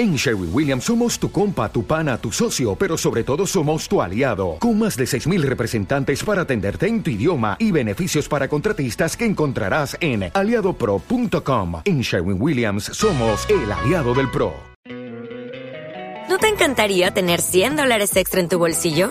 En Sherwin Williams somos tu compa, tu pana, tu socio, pero sobre todo somos tu aliado, con más de 6.000 representantes para atenderte en tu idioma y beneficios para contratistas que encontrarás en aliadopro.com. En Sherwin Williams somos el aliado del PRO. ¿No te encantaría tener 100 dólares extra en tu bolsillo?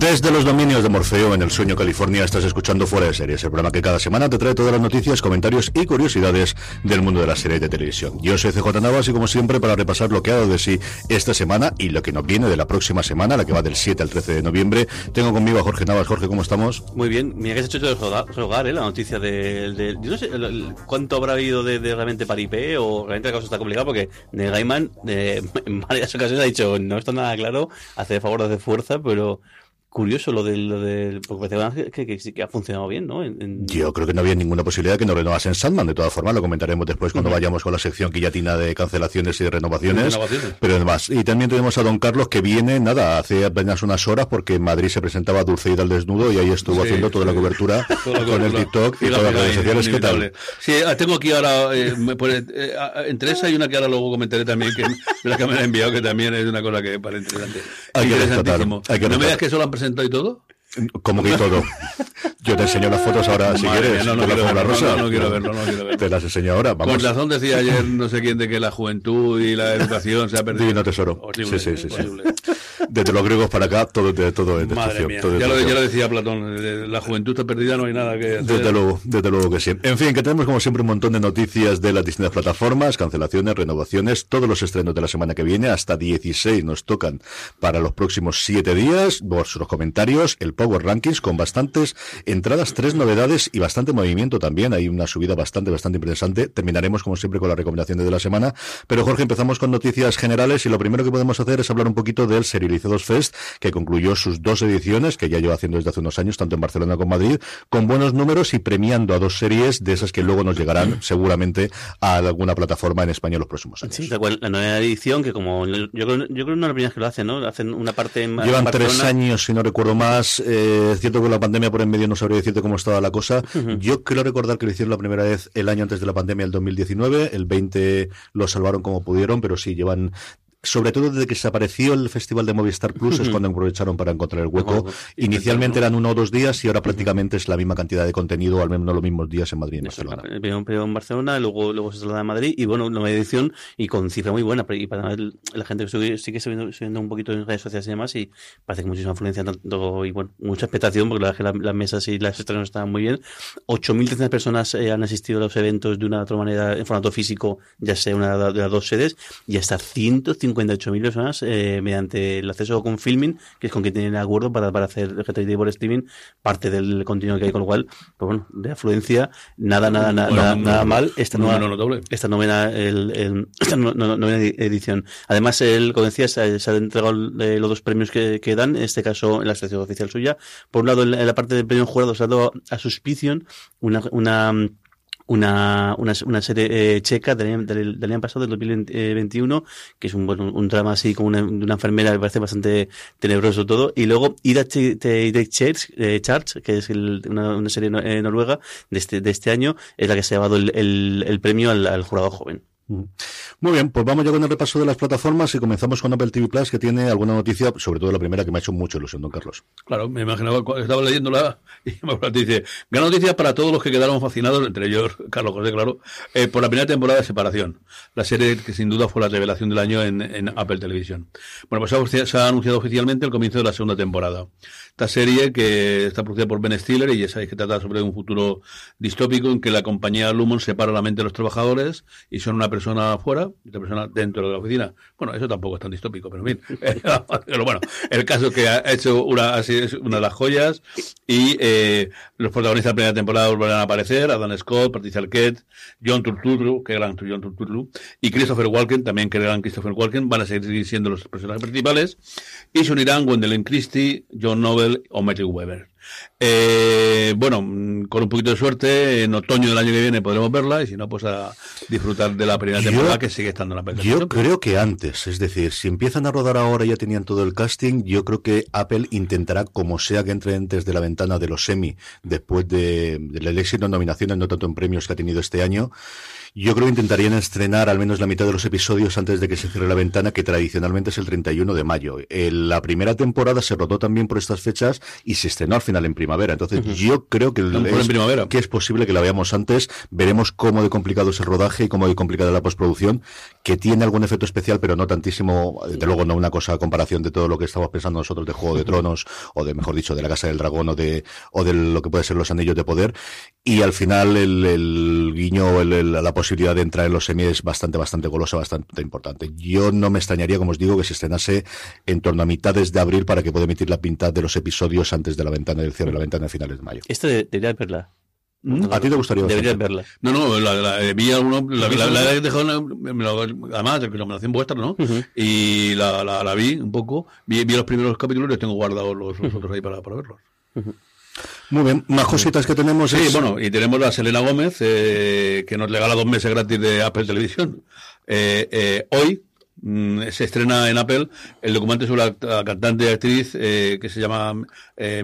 Desde los dominios de Morfeo en el Sueño California estás escuchando Fuera de Series, el programa que cada semana te trae todas las noticias, comentarios y curiosidades del mundo de las series de televisión. Yo soy CJ Navas y como siempre para repasar lo que ha dado de sí esta semana y lo que nos viene de la próxima semana, la que va del 7 al 13 de noviembre, tengo conmigo a Jorge Navas. Jorge, ¿cómo estamos? Muy bien, mira que has hecho de rogar, ¿eh? la noticia de, de, yo no sé cuánto habrá habido de, realmente paripé o realmente la cosa está complicada porque de Gaiman eh, en varias ocasiones ha dicho no está nada claro, hace de favor, hace fuerza, pero curioso lo del, lo del porque parece que, que, que, que, ha funcionado bien, ¿no? En, en... Yo creo que no había ninguna posibilidad que no renovasen Sandman, de todas formas, lo comentaremos después cuando uh -huh. vayamos con la sección guillotina de cancelaciones y de renovaciones, renovaciones, pero además, y también tenemos a Don Carlos que viene, nada, hace apenas unas horas porque en Madrid se presentaba Dulceida al desnudo y ahí estuvo sí, haciendo toda sí. la cobertura toda la con el TikTok y, y todas las redes sociales, ¿qué tal? Sí, tengo aquí ahora, eh, me pone, eh, entre esa y una que ahora luego comentaré también, que la que me ha enviado, que también es una cosa que parece interesante. Hay que. Hay que no me digas que solo han presentado y todo? Como que todo. Yo te enseño las fotos ahora si Madre quieres. Mía, no, no, quiero verlo, rosa. No, no, quiero verlo, no quiero verlo. Te las enseño ahora. Vamos. Con razón decía ayer no sé quién de que la juventud y la educación se ha perdido. Divino tesoro. Horrible, sí, sí, sí, sí. Desde los griegos para acá, todo, todo, todo es Madre mía. Todo ya, lo, ya, lo, decía Platón, la juventud está perdida, no hay nada que hacer. Desde luego, desde luego que sí. En fin, que tenemos como siempre un montón de noticias de las distintas plataformas, cancelaciones, renovaciones, todos los estrenos de la semana que viene, hasta 16 nos tocan para los próximos 7 días, vuestros comentarios, el Power Rankings con bastantes entradas, tres novedades y bastante movimiento también. Hay una subida bastante, bastante interesante. Terminaremos, como siempre, con las recomendaciones de la semana. Pero, Jorge, empezamos con noticias generales y lo primero que podemos hacer es hablar un poquito del Serializados Fest, que concluyó sus dos ediciones, que ya lleva haciendo desde hace unos años, tanto en Barcelona como en Madrid, con buenos números y premiando a dos series de esas que luego nos llegarán seguramente a alguna plataforma en España en los próximos años. Sí, la nueva edición, que como yo, yo creo que no es la primera vez que lo hacen, ¿no? Hacen una parte en Llevan en tres años, si no recuerdo más. Eh, es cierto que la pandemia por en medio no sabría decirte cómo estaba la cosa. Uh -huh. Yo creo recordar que lo hicieron la primera vez el año antes de la pandemia, el 2019. El 20 lo salvaron como pudieron, pero sí, llevan sobre todo desde que se apareció el Festival de Movistar Plus es cuando aprovecharon para encontrar el hueco. Inicialmente eran uno o dos días y ahora prácticamente es la misma cantidad de contenido, al menos los mismos días en Madrid y en Barcelona. Primero en Barcelona, luego, luego se traslada a Madrid y bueno, nueva edición y con cifra muy buena. Y para la gente que sigue subiendo, subiendo un poquito en redes sociales y demás y parece que muchísima influencia tanto, y bueno, mucha expectación porque la verdad que las mesas y las estrenos estaban muy bien. 8.300 personas eh, han asistido a los eventos de una u otra manera en formato físico, ya sea una de las dos sedes y hasta 150 58.000 personas eh, mediante el acceso con filming, que es con quien tienen acuerdo para, para hacer el GTD por streaming, parte del contenido que hay, con lo cual, pues bueno, de afluencia, nada, nada, nada, bueno, nada, no, nada mal esta nueva, notable. esta novena, el, el, esta novena edición. Además, el, como decía, se, se han entregado los dos premios que, que, dan, en este caso en la sección oficial suya. Por un lado, en la, en la parte del premio jurado se ha dado a Suspicion una, una una, una, una serie eh, checa del, del, del, año pasado, del 2021, que es un, bueno, un drama así como una, una enfermera, me parece bastante tenebroso todo. Y luego Ida Church, eh, Charge, que es el, una, una, serie eh, noruega de este, de este año, es la que se ha llevado el, el, el premio al, al jurado joven. Muy bien, pues vamos ya con el repaso de las plataformas y comenzamos con Apple TV Plus, que tiene alguna noticia, sobre todo la primera que me ha hecho mucha ilusión, don Carlos. Claro, me imaginaba, estaba leyéndola y me dice, gran noticia para todos los que quedaron fascinados, entre ellos Carlos José, claro, eh, por la primera temporada de Separación, la serie que sin duda fue la revelación del año en, Apple Televisión. Bueno, pues se ha anunciado oficialmente el comienzo de la segunda temporada. Esta serie que está producida por Ben Stiller y ya sabéis que trata sobre un futuro distópico en que la compañía Lumon separa la mente de los trabajadores y son una persona fuera y otra persona dentro de la oficina. Bueno, eso tampoco es tan distópico, pero bien. pero bueno, el caso que ha hecho una, así es una de las joyas y eh, los protagonistas de la primera temporada volverán a aparecer, Adam Scott, Patricia Arquette, John Turturro, que gran John Turturro, y Christopher Walken, también que gran Christopher Walken, van a seguir siendo los personajes principales, y se unirán Gwendolyn Christie, John Noble o Matthew Weber. Eh, bueno, con un poquito de suerte, en otoño del año que viene podremos verla y si no, pues a disfrutar de la primera temporada que sigue estando en la película. Yo creo que antes, es decir, si empiezan a rodar ahora ya tenían todo el casting, yo creo que Apple intentará, como sea que entre antes de la ventana de los semi, después de, del éxito en nominaciones, no tanto en premios que ha tenido este año, yo creo que intentarían estrenar al menos la mitad de los episodios antes de que se cierre la ventana, que tradicionalmente es el 31 de mayo. la primera temporada se rodó también por estas fechas y se estrenó al final en primavera. Entonces, yo creo que, es, primavera. que es posible que la veamos antes. Veremos cómo de complicado es el rodaje y cómo de complicada la postproducción, que tiene algún efecto especial, pero no tantísimo, desde luego no una cosa a comparación de todo lo que estamos pensando nosotros de Juego de Tronos, o de, mejor dicho, de la Casa del Dragón, o de, o de lo que puede ser los Anillos de Poder. Y al final el, el guiño, el, la posibilidad de entrar en los semis es bastante, bastante golosa, bastante importante. Yo no me extrañaría, como os digo, que se estrenase en torno a mitades de abril para que pueda emitir la pinta de los episodios antes de la ventana del cierre de la ventana de finales de mayo. Esto debería verla. ¿Mm? ¿A ti te gustaría Deberías verla. No, no, la, la, eh, vi alguno, la, la, la, he dejado, me lo, además, de recomendación vuestra, ¿no? Y la, la, la, vi un poco, vi, vi los primeros capítulos y los tengo guardados los, los otros ahí para, para verlos. Muy bien, más cositas que tenemos. Sí, bueno, y tenemos a Selena Gómez, eh, que nos regala dos meses gratis de Apple Televisión. Eh, eh, hoy, mm, se estrena en Apple el documento sobre la, cantante y actriz eh, que se llama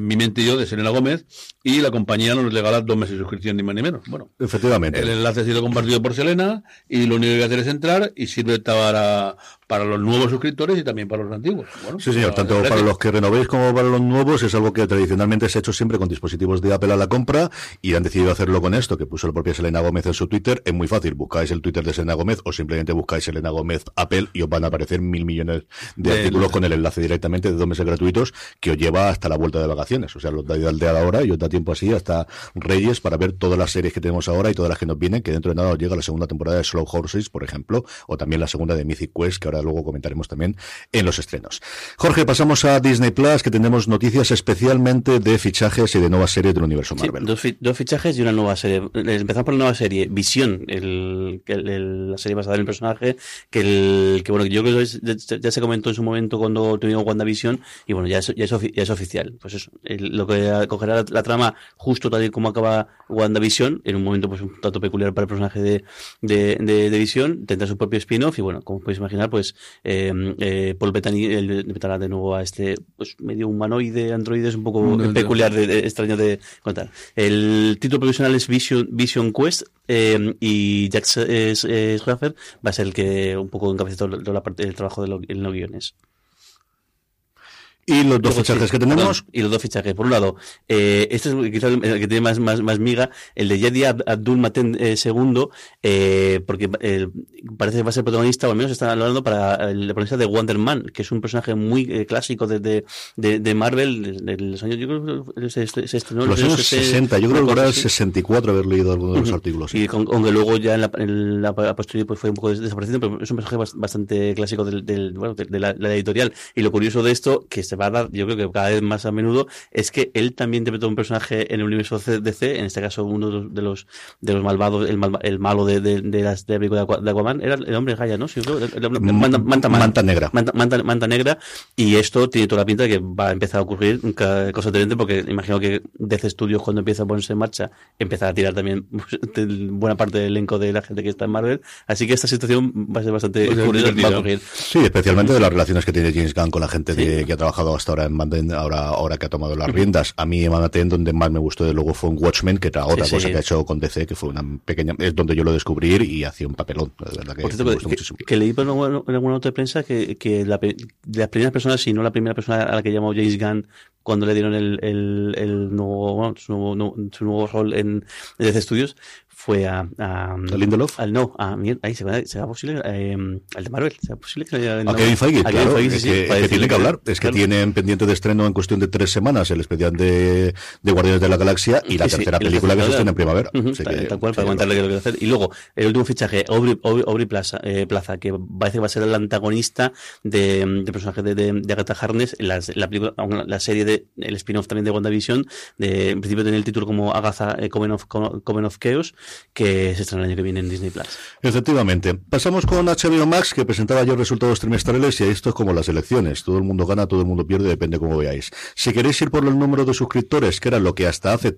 Mi mente y yo, de Selena Gómez, y la compañía nos regala dos meses de suscripción, ni más ni menos. Bueno, efectivamente. El enlace ha sido compartido por Selena, y lo único que hay que hacer es entrar, y sirve para, para los nuevos suscriptores y también para los antiguos. Bueno, sí, señor, tanto para los que renovéis como para los nuevos, es algo que tradicionalmente se ha hecho siempre con dispositivos de Apple a la compra, y han decidido hacerlo con esto, que puso la propia Selena Gómez en su Twitter. Es muy fácil, buscáis el Twitter de Selena Gómez, o simplemente buscáis Selena Gómez Apple, y os van a aparecer mil millones de, artículos con el enlace directamente de dos meses gratuitos, que os lleva hasta la vuelta de vacaciones. O sea, los da al día ahora y os da tiempo así hasta Reyes para ver todas las series que tenemos ahora y todas las que nos vienen, que dentro de nada os llega la segunda temporada de Slow Horses, por ejemplo, o también la segunda de Mythic Quest, que ahora luego comentaremos también en los estrenos. Jorge, pasamos a Disney Plus, que tenemos noticias especialmente de fichajes y de nuevas series del universo Marvel. dos, fichajes y una nueva serie. Empezamos por la nueva serie, Visión, el, la serie basada en el personaje, que, el, que bueno, yo creo que ya, se comentó en su momento cuando tuvimos WandaVision, y bueno, ya es, ya es, oficial. Pues eso, lo que cogerá la, trama justo tal y como acaba WandaVision, en un momento pues un tanto peculiar para el personaje de, de, de, de Vision, tendrá su propio spin-off y bueno, como podéis imaginar, pues eh, eh, Paul Bettany meterá de nuevo a este pues medio humanoide, androide, es un poco peculiar, de, extraño de contar. El título profesional es Vision, Vision Quest eh, y Jack Schaffer va a ser el que un poco encabeza toda la parte del trabajo de los guiones. Y los dos fichajes que tenemos. y los dos fichajes. Por un lado, eh, este es quizás el que tiene más, más, más miga, el de Yedi Abdul Maten eh, II, eh, porque eh, parece que va a ser protagonista, o al menos están hablando para el protagonista de Wonder Man, que es un personaje muy eh, clásico de, de, de, Marvel, de, los años, yo creo que se, se estrenó los años 60, yo creo que era el 64 haber leído algunos de los artículos. Y aunque luego ya en la, en la posterior pues fue un poco desaparecido, pero es un personaje bastante clásico del, del bueno, de, la, la, editorial. Y lo curioso de esto, que se va a dar, yo creo que cada vez más a menudo, es que él también interpretó un personaje en el universo DC, en este caso uno de los de los malvados, el, mal, el malo de, de, de las de, de Aquaman, era el hombre Gaia, ¿no? Sí, manta, manta, manta, negra. Manta, manta, manta, negra. Y esto tiene toda la pinta de que va a empezar a ocurrir cosa diferente, porque imagino que DC Studios cuando empieza a ponerse en marcha, empezará a tirar también buena parte del elenco de la gente que está en Marvel. Así que esta situación va a ser bastante pues curiosa. Va a ocurrir. Sí, especialmente de las relaciones que tiene James Gunn con la gente sí. que ha trabajado hasta ahora en ahora, ahora que ha tomado las riendas. A mí, en donde más me gustó de luego fue un Watchmen, que era otra sí, cosa sí. que ha hecho con DC, que fue una pequeña, es donde yo lo descubrí y hacía un papelón. La verdad que, Por cierto, que, muchísimo. que, leí por en alguna nota de prensa que, que la, de las primeras personas, si no la primera persona a la que llamó James Gunn cuando le dieron el, el, el nuevo, bueno, su, nuevo, su nuevo rol en DC Studios, fue a, a, ¿A Lindelof? Al no, a ahí se va, será posible eh, al de Marvel, será posible que a, no, a Kevin Feige, a claro, Feige, sí, es que, sí, que tiene que hablar, es que claro. tiene tienen pendiente de estreno en cuestión de tres semanas el especial de, de Guardianes de la Galaxia y la tercera película que se estrena en primavera. tal, cual, para comentarle lo que hacer. Y luego, el último fichaje, Aubrey, Plaza, eh, Plaza, que parece que va a ser el antagonista de, de personaje de, de, Agatha Harness, la, la, película, la serie de, el spin-off también de WandaVision, de, en principio tiene el título como Agatha eh, Coven, of, Coven of Chaos, que se estrena el año que viene en Disney Plus. Efectivamente. Pasamos con HBO Max, que presentaba ya resultados trimestrales, y esto es como las elecciones. Todo el mundo gana, todo el mundo pierde, depende cómo veáis. Si queréis ir por el número de suscriptores, que era lo que hasta hace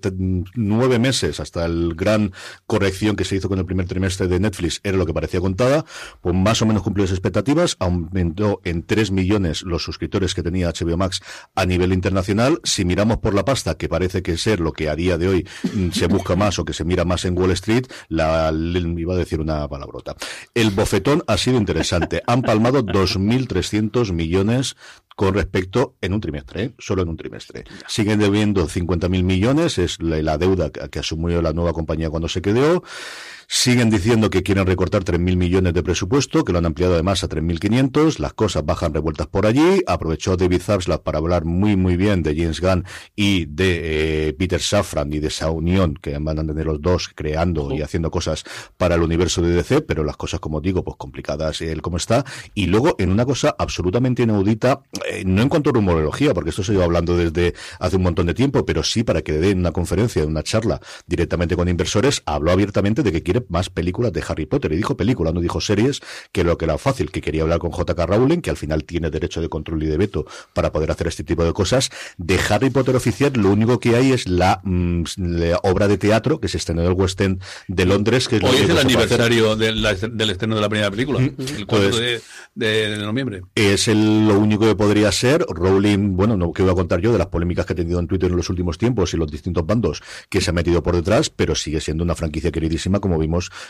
nueve meses, hasta el gran corrección que se hizo con el primer trimestre de Netflix, era lo que parecía contada, pues más o menos cumplió las expectativas, aumentó en 3 millones los suscriptores que tenía HBO Max a nivel internacional. Si miramos por la pasta, que parece que ser lo que a día de hoy mm, se busca más o que se mira más en Wall Street, la, iba a decir una palabrota. El bofetón ha sido interesante. Han palmado 2.300 millones con respecto en un trimestre, ¿eh? solo en un trimestre. Siguen debiendo 50.000 millones, es la, deuda que, asumió la nueva compañía cuando se quedó. Siguen diciendo que quieren recortar 3.000 millones de presupuesto, que lo han ampliado además a 3.500. Las cosas bajan revueltas por allí. Aprovechó David Zaslav para hablar muy, muy bien de James Gunn y de eh, Peter Safran y de esa unión que van a tener los dos creando y haciendo cosas para el universo de DC, pero las cosas, como digo, pues complicadas, él como está. Y luego en una cosa absolutamente inaudita, eh, no en cuanto a rumorología, porque esto se lleva hablando desde hace un montón de tiempo, pero sí para que le den una conferencia, una charla directamente con inversores, habló abiertamente de que quiere más películas de Harry Potter. Y dijo película, no dijo series, que lo que era fácil, que quería hablar con J.K. Rowling, que al final tiene derecho de control y de veto para poder hacer este tipo de cosas. De Harry Potter oficial, lo único que hay es la, mm, obra de teatro que se estrenó en el West End de Londres. Que es Hoy es el aniversario del, estreno de la primera película, mm. el 4 de, de, noviembre. Es el, lo único que podría ser. Rowling, bueno, no que voy a contar yo de las polémicas que ha tenido en Twitter en los últimos tiempos y los distintos bandos que se ha metido por detrás, pero sigue siendo una franquicia queridísima, como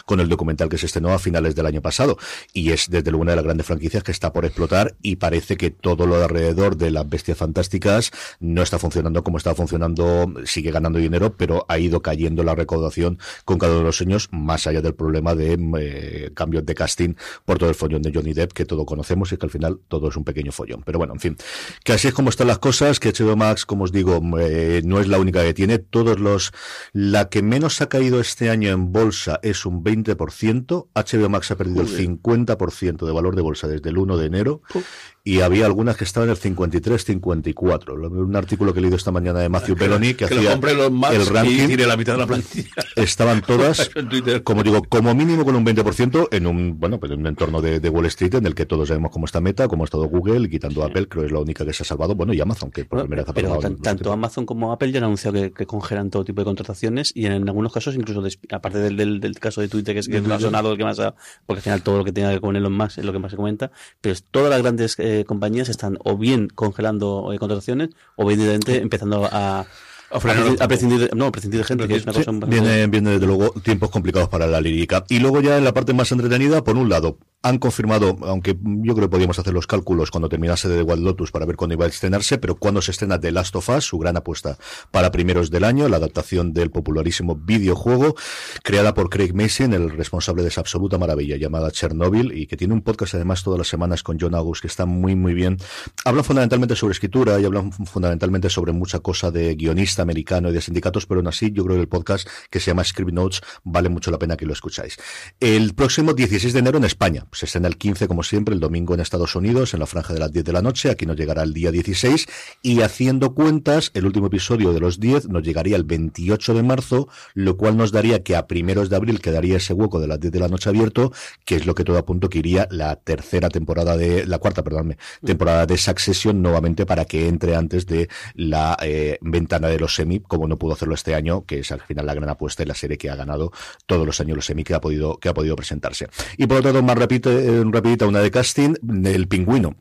con el documental que se estrenó a finales del año pasado. Y es desde luego una de las grandes franquicias que está por explotar y parece que todo lo de alrededor de las bestias fantásticas no está funcionando como estaba funcionando, sigue ganando dinero, pero ha ido cayendo la recaudación con cada uno de los años, más allá del problema de eh, cambios de casting por todo el follón de Johnny Depp, que todo conocemos y que al final todo es un pequeño follón. Pero bueno, en fin, que así es como están las cosas, que HBO Max, como os digo, eh, no es la única que tiene. Todos los, la que menos ha caído este año en bolsa es un 20%, HBO Max ha perdido el 50% de valor de bolsa desde el 1 de enero y había algunas que estaban en el 53, 54. Un artículo que he leído esta mañana de Matthew Belloni que, hacía el ranking. la mitad de la plantilla. Estaban todas, como digo, como mínimo con un 20% en un, bueno, pues en un entorno de, Wall Street en el que todos sabemos cómo está Meta, cómo ha estado Google, y quitando Apple, creo que es la única que se ha salvado. Bueno, y Amazon, que por primera vez ha Pero tanto Amazon como Apple ya han anunciado que, congelan todo tipo de contrataciones y en, algunos casos, incluso aparte del, del, caso de Twitter, que es que ha sonado, el que más porque al final todo lo que tenga que ver con Elon Musk es lo que más se comenta, pero todas las grandes eh, compañías están o bien congelando eh, contrataciones o bien empezando a, a, prescindir, no, prescindir de gente, que es una cosa viene, viene, desde luego tiempos complicados para la lírica. Y luego ya en la parte más entretenida, por un lado, han confirmado, aunque yo creo que podíamos hacer los cálculos cuando terminase de The Wild Lotus para ver cuándo iba a estrenarse, pero cuando se estrena The Last of Us, su gran apuesta para primeros del año, la adaptación del popularísimo videojuego, creada por Craig Mason, el responsable de esa absoluta maravilla llamada Chernobyl, y que tiene un podcast además todas las semanas con John August, que está muy, muy bien. Hablan fundamentalmente sobre escritura y hablan fundamentalmente sobre mucha cosa de guionista americano y de sindicatos, pero aún así yo creo que el podcast que se llama Script Notes vale mucho la pena que lo escucháis. El próximo 16 de enero en España, se estrena el 15, como siempre, el domingo en Estados Unidos, en la franja de las 10 de la noche. Aquí nos llegará el día 16. Y haciendo cuentas, el último episodio de los 10 nos llegaría el 28 de marzo, lo cual nos daría que a primeros de abril quedaría ese hueco de las 10 de la noche abierto, que es lo que todo apunto que iría la tercera temporada de, la cuarta, perdóname, temporada de Succession nuevamente para que entre antes de la eh, ventana de los semi, como no pudo hacerlo este año, que es al final la gran apuesta y la serie que ha ganado todos los años los semi que ha podido, que ha podido presentarse. Y por otro lado, más repito, un rapidita una de casting, El Pingüino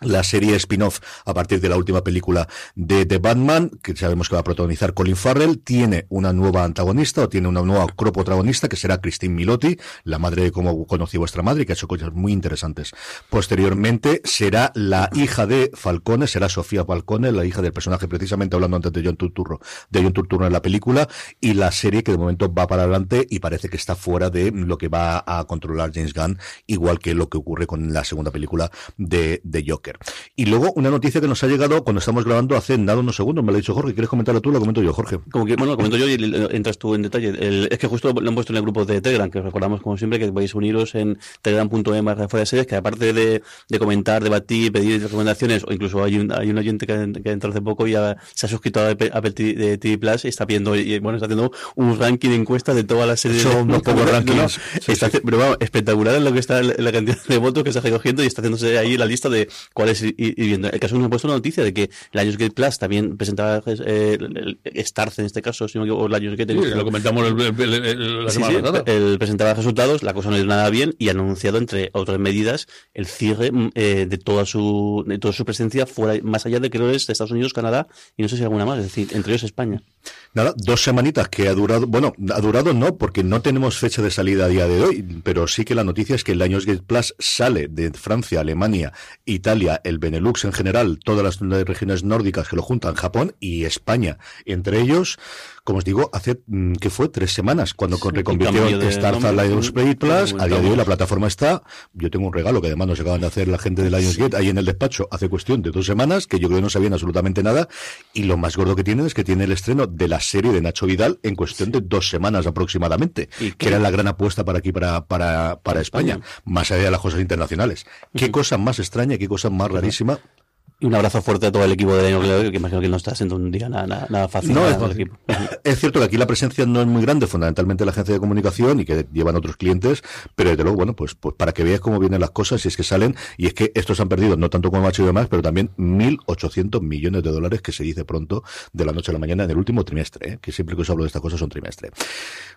la serie spin-off a partir de la última película de The Batman, que sabemos que va a protagonizar Colin Farrell, tiene una nueva antagonista o tiene una nueva protagonista que será Christine Milotti, la madre de cómo conocí vuestra madre, que ha hecho cosas muy interesantes. Posteriormente será la hija de Falcone, será Sofía Falcone, la hija del personaje precisamente hablando antes de John Turturro, de John Turturro en la película, y la serie que de momento va para adelante y parece que está fuera de lo que va a controlar James Gunn, igual que lo que ocurre con la segunda película de, de Joker. Walker. Y luego una noticia que nos ha llegado cuando estamos grabando hace nada unos segundos, me lo ha dicho Jorge, ¿quieres comentarlo tú? Lo comento yo, Jorge. Como que, bueno, lo comento yo y entras tú en detalle. es que justo lo han puesto en el grupo de Telegram, que recordamos como siempre que podéis uniros en telegram.me fuera de series, que aparte de, de, comentar, debatir, pedir recomendaciones, o incluso hay un, hay un oyente que, que entrado hace poco y se ha suscrito a Apple TV, Plus y está viendo, y, bueno, está haciendo un ranking de encuestas de todas las series. Son unos pocos rankings. pero vamos, espectacular en lo que está la cantidad de votos que se ha cogiendo y está haciéndose ahí la lista de cuáles ir, viendo. El caso nos ha puesto una noticia de que la Lionsgate Plus también presentaba eh, Starz en este caso, si no o la Lionsgate. Sí, lo comentamos el, la semana pasada. El presentaba resultados, la cosa no es nada bien y ha anunciado entre otras medidas el cierre mm, eh, de toda su de toda su presencia fuera más allá de creo es de Estados Unidos, Canadá y no sé si alguna más, es decir, entre ellos España. Nada, dos semanitas que ha durado, bueno, ha durado no, porque no tenemos fecha de salida a día de hoy, pero sí que la noticia es que el Lionsgate Plus sale de Francia, Alemania, Italia, el Benelux en general, todas las regiones nórdicas que lo juntan, Japón y España. Entre ellos, como os digo, hace mm, que fue tres semanas cuando sí, reconvirtieron Starza Lionsgate Plus. A día de hoy la plataforma está. Yo tengo un regalo que además nos acaban de hacer la gente de Lionsgate ahí en el despacho hace cuestión de dos semanas, que yo creo que no sabían absolutamente nada. Y lo más gordo que tienen es que tiene el estreno de la serie de Nacho Vidal en cuestión de dos semanas aproximadamente, que era la gran apuesta para aquí, para, para, para España, más allá de las cosas internacionales. Qué cosa más extraña, qué cosa más rarísima. Y un abrazo fuerte a todo el equipo de Año que imagino que no está siendo un día nada, nada, fácil. No, es, equipo. es, cierto que aquí la presencia no es muy grande, fundamentalmente la agencia de comunicación y que llevan otros clientes, pero desde luego, bueno, pues, pues para que veas cómo vienen las cosas, y es que salen, y es que estos han perdido, no tanto como Macho y demás, pero también 1.800 millones de dólares que se dice pronto de la noche a la mañana en el último trimestre, ¿eh? que siempre que os hablo de estas cosas son trimestre.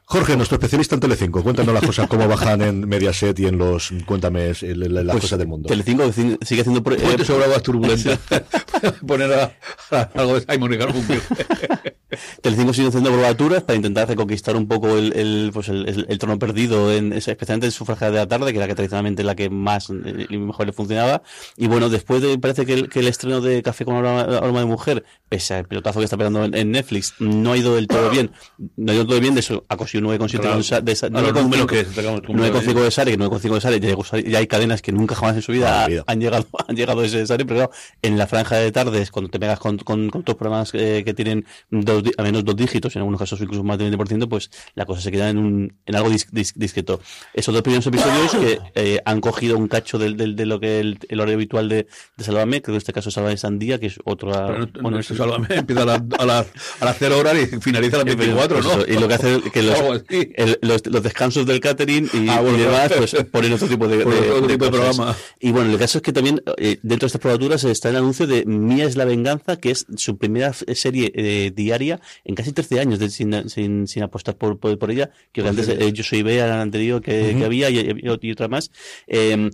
Jorge, nuestro especialista en Telecinco, cuéntanos las cosas, cómo bajan en Mediaset y en los, cuéntame las pues, cosas del mundo. Telecinco sigue haciendo... Eh, sobre aguas turbulentas. poner a, a, algo de Simon y Garfunkel. Telecinco sigue haciendo probaturas para intentar reconquistar un poco el, el, pues el, el, trono perdido, en, especialmente en su franja de la tarde, que era que tradicionalmente la que más y mejor le funcionaba. Y bueno, después de, parece que el, que estreno de Café con aroma, aroma de mujer, pese al pelotazo que está pegando en, en, Netflix, no ha ido del todo bien. No ha ido del todo bien, de eso ha conseguido 9,7 de, de 9,5 de Sare, que 9,5 de Sare, ya hay cadenas que nunca jamás en su vida han llegado, han llegado a ese Sare, pero claro, en la franja de tardes, cuando te pegas con, con, con tus programas eh, que tienen dos, a menos dos dígitos, en algunos casos incluso más del 20%, pues la cosa se queda en, un, en algo dis, dis, discreto. Esos dos primeros episodios que eh, han cogido un cacho del, del, de lo que el, el horario habitual de, de Salvame, creo que en este caso es Salvame Sandía, que es otra... Pero no, bueno, no, Salvame empieza a, la, a, la, a las 0 horas y finaliza a las 24, ¿no? y lo que hace que los, el, los, los, descansos del catering y, ah, bueno, y demás, pues ponen otro tipo de, de, de, de programa. Y bueno, el caso es que también eh, dentro de estas probaturas está el anuncio de Mía es la venganza, que es su primera serie eh, diaria en casi 13 años de, sin, sin, sin, apostar por, por, por ella, que antes eh, yo soy Bea, la anterior que, uh -huh. que había y, y, y, otra más. Eh,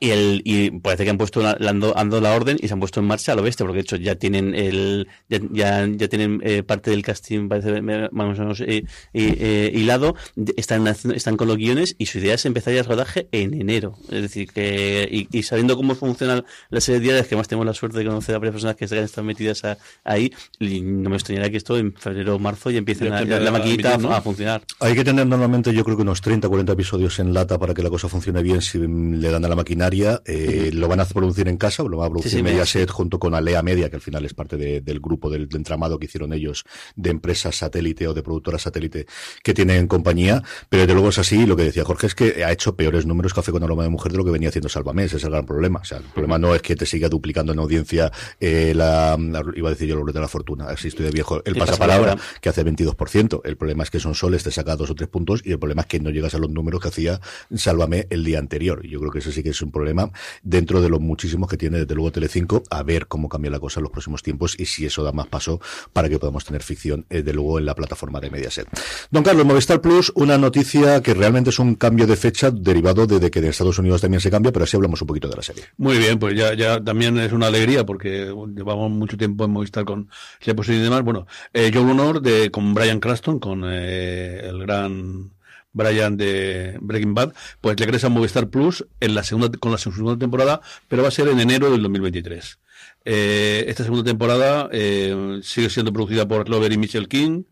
y, el, y parece que han puesto la, ando, ando, la orden y se han puesto en marcha a lo bestia, porque de hecho ya tienen el ya, ya, ya tienen eh, parte del casting parece más o menos eh, eh, hilado, están, están con los guiones y su idea es empezar ya el rodaje en enero. Es decir, que y, y sabiendo cómo funcionan las series diarias, que más tenemos la suerte de conocer a varias personas que están metidas a, ahí, y no me extrañaría que esto en febrero o marzo ya empiece la, la, la, maquinita a, ¿no? a, funcionar. Hay que tener normalmente yo creo que unos 30 40 episodios en lata para que la cosa funcione bien si le dan a la eh, lo van a producir en casa, lo va a producir sí, sí, Mediaset junto con Alea Media, que al final es parte de, del grupo del, del, entramado que hicieron ellos de empresas satélite o de productoras satélite que tienen compañía, pero desde luego es así, lo que decía Jorge es que ha hecho peores números Café con aroma de mujer de lo que venía haciendo Salvamés, ese es el gran problema, o sea, el problema no es que te siga duplicando en audiencia eh, la, la, iba a decir yo lo de la fortuna, así estoy de viejo, el pasapalabra que hace 22%, el problema es que son soles, te saca dos o tres puntos y el problema es que no llegas a los números que hacía Sálvame el día anterior, yo creo que ese sí que es un problema dentro de los muchísimos que tiene desde luego Telecinco, a ver cómo cambia la cosa en los próximos tiempos y si eso da más paso para que podamos tener ficción eh, de luego en la plataforma de Mediaset. Don Carlos, Movistar Plus, una noticia que realmente es un cambio de fecha derivado de, que en Estados Unidos también se cambia, pero así hablamos un poquito de la serie. Muy bien, pues ya, ya también es una alegría porque llevamos mucho tiempo en Movistar con Lepos y demás. Bueno, eh, yo un honor de con Brian Craston, con eh, el gran Brian de Breaking Bad, pues regresa a Movistar Plus en la segunda, con la segunda temporada, pero va a ser en enero del 2023. Eh, esta segunda temporada eh, sigue siendo producida por Lover y Michelle King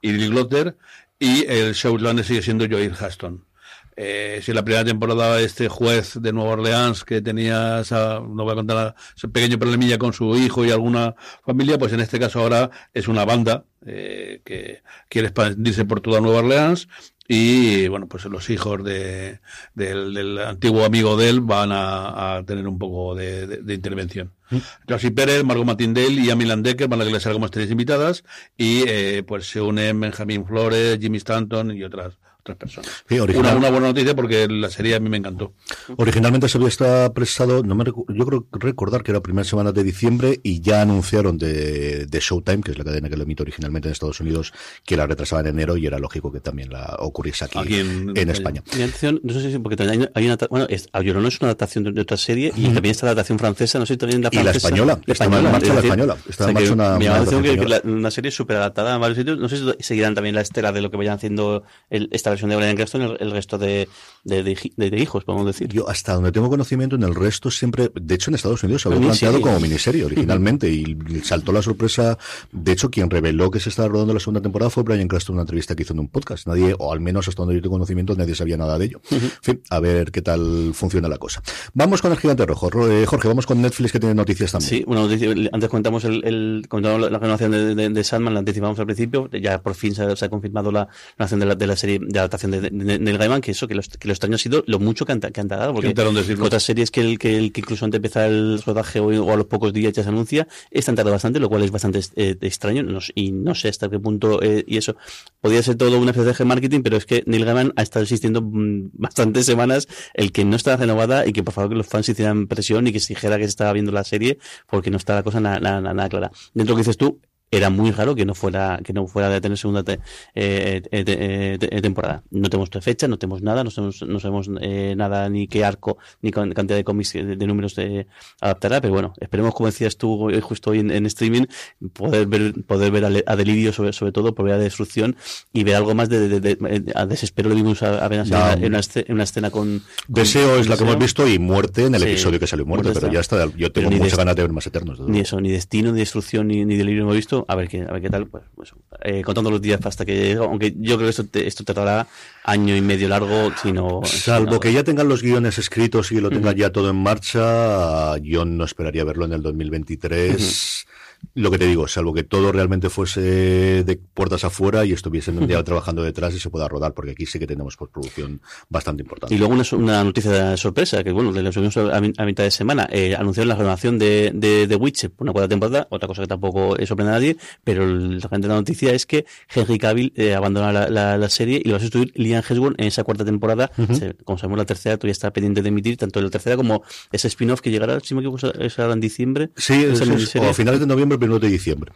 y Billy Glotter, y el showrunner sigue siendo Joel Haston. Eh, si en la primera temporada este juez de Nueva Orleans que tenía esa, no voy a contar, ese pequeño problemilla con su hijo y alguna familia, pues en este caso ahora es una banda eh, que quiere expandirse por toda Nueva Orleans y bueno, pues los hijos de, del, antiguo amigo de él van a, tener un poco de, intervención. Mm. Pérez, Margot Matindale y Amy Landecker van a regresar como estrellas invitadas y eh, pues se unen Benjamin Flores, Jimmy Stanton y otras otras personas. una, buena noticia porque la serie a mí me encantó. Originalmente se había estado presado, no me yo creo recordar que era la primera semana de diciembre y ya anunciaron de, de, Showtime, que es la cadena que lo emite originalmente en Estados Unidos, que la retrasaba en enero y era lógico que también la ocurriese aquí, en, España. no sé si porque también hay una, bueno, es, no es una adaptación de, otra serie y también está la adaptación francesa, no sé si también la francesa. Y la española, la está en marcha la española. Está en marcha una, una, una serie súper adaptada en varios sitios, no sé si seguirán también la estela de lo que vayan haciendo el, esta versión de Brian Cranston el, el resto de, de, de, hijos, podemos decir. Yo, hasta donde tengo conocimiento, en el resto siempre, de hecho, en Estados Unidos se había planteado como miniserie originalmente y saltó la sorpresa. De hecho, quien reveló que se estaba rodando la segunda temporada fue Brian Cranston en una entrevista que hizo en un podcast. Nadie, o al menos hasta donde yo tengo conocimiento, nadie sabía nada de ello. En fin, a ver qué tal funciona la cosa. Vamos con el gigante rojo. Eh, Jorge, vamos con Netflix que tiene noticias también. Sí, una noticia, antes comentamos el, el comentamos la renovación de, de, de, Sandman, la anticipamos al principio, ya por fin se, ha confirmado la renovación de la, de la serie de adaptación de, Neil Gaiman, que eso, que, los, que lo extraño ha sido lo mucho que han, que han tardado, porque otras series que, el, que, el, que incluso antes de empezar el rodaje o, a los pocos días ya se anuncia, están tardando bastante, lo cual es bastante eh, extraño, y no sé hasta qué punto, eh, y eso, podría ser todo una estrategia de marketing, pero es que Neil Gaiman ha estado insistiendo mm, bastantes semanas el que no está renovada y que por favor que los fans hicieran presión y que se dijera que se estaba viendo la serie porque no está la cosa nada, nada, nada clara. Dentro que dices tú, era muy raro que no fuera que no fuera de tener segunda eh, eh, eh, temporada. No tenemos fecha, no tenemos nada, no sabemos, no sabemos nada ni qué arco ni cantidad de cómics de, números de adaptará, pero bueno, esperemos como decías tú justo hoy en, streaming poder ver poder ver a, Delirio sobre sobre todo por ver a destrucción y ver algo más de, a desespero lo vimos a, ver en, una escena, con, Deseo es la que hemos visto y muerte en el episodio que salió muerte, pero ya está, yo tengo muchas ganas de ver más eternos. Ni eso, ni destino, ni destrucción, ni, ni delirio hemos visto a ver qué, a ver qué tal, pues, pues eh, contando los días hasta que llegue, aunque yo creo que esto, te, esto tardará año y medio largo, sino... Salvo que ya tengan los guiones escritos y lo tengan ya todo en marcha, yo no esperaría verlo en el 2023 lo que te digo, salvo que todo realmente fuese de puertas afuera y estuviesen ya trabajando detrás y se pueda rodar, porque aquí sí que tenemos postproducción bastante importante. Y luego una, una noticia de sorpresa, que bueno, le subimos a, a, mitad de semana, eh, anunciaron la renovación de, de, de Witcher por una cuarta temporada, otra cosa que tampoco sorprende a nadie, pero la gente la noticia es que Henry Cavill eh, abandona la, la, serie y lo va a sustituir Liam Hemsworth en esa cuarta temporada. como sabemos, la tercera todavía está pendiente de emitir, tanto la tercera como ese spin-off que llegará, si me equivoco, es ahora en diciembre. Sí, es, o a finales de noviembre primero de diciembre.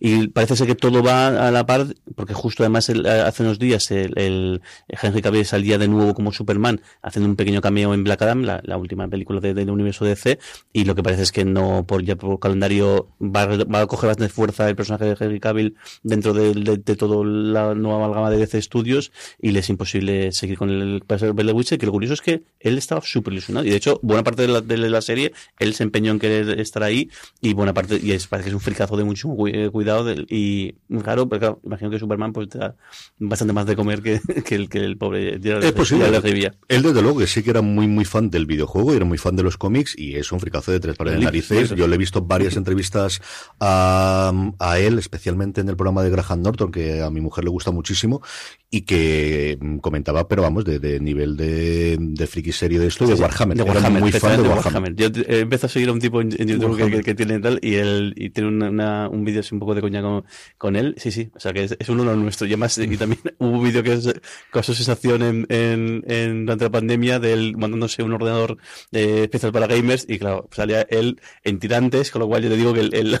Y parece ser que todo va a la par, porque justo además hace unos días el, el Henry Cavill salía de nuevo como Superman, haciendo un pequeño cameo en Black Adam, la, última película del universo DC, y lo que parece es que no, por ya por calendario, va, a coger bastante fuerza el personaje de Henry Cavill dentro de, de, toda la nueva amalgama de DC Studios, y le es imposible seguir con el personaje de Witcher, que lo curioso es que él estaba súper ilusionado, y de hecho, buena parte de la, de la serie, él se empeñó en querer estar ahí, y buena parte, y es, parece que es un fricazo de mucho eh, cuidado y claro, pero imagino que Superman pues te da bastante más de comer que, el, que el pobre Es posible. Él desde luego que sí que era muy muy fan del videojuego y era muy fan de los cómics y es un fricazo de tres pares de narices. Yo le he visto varias entrevistas a, a él, especialmente en el programa de Graham Norton, que a mi mujer le gusta muchísimo y que mm, comentaba, pero vamos, de, nivel de, de friki serie de esto, de Warhammer. De Warhammer, muy fan de Warhammer. Yo empecé a seguir a un tipo en, YouTube que, que, tiene tal y él y tiene una, un vídeo así un poco de coña con, con, él. Sí, sí, o sea que es, es uno de los nuestros. Y además, y también hubo un vídeo que causó sensación en, en, en, durante la pandemia de él mandándose un ordenador eh, especial para gamers y claro, salía él en tirantes, con lo cual yo te digo que el, el,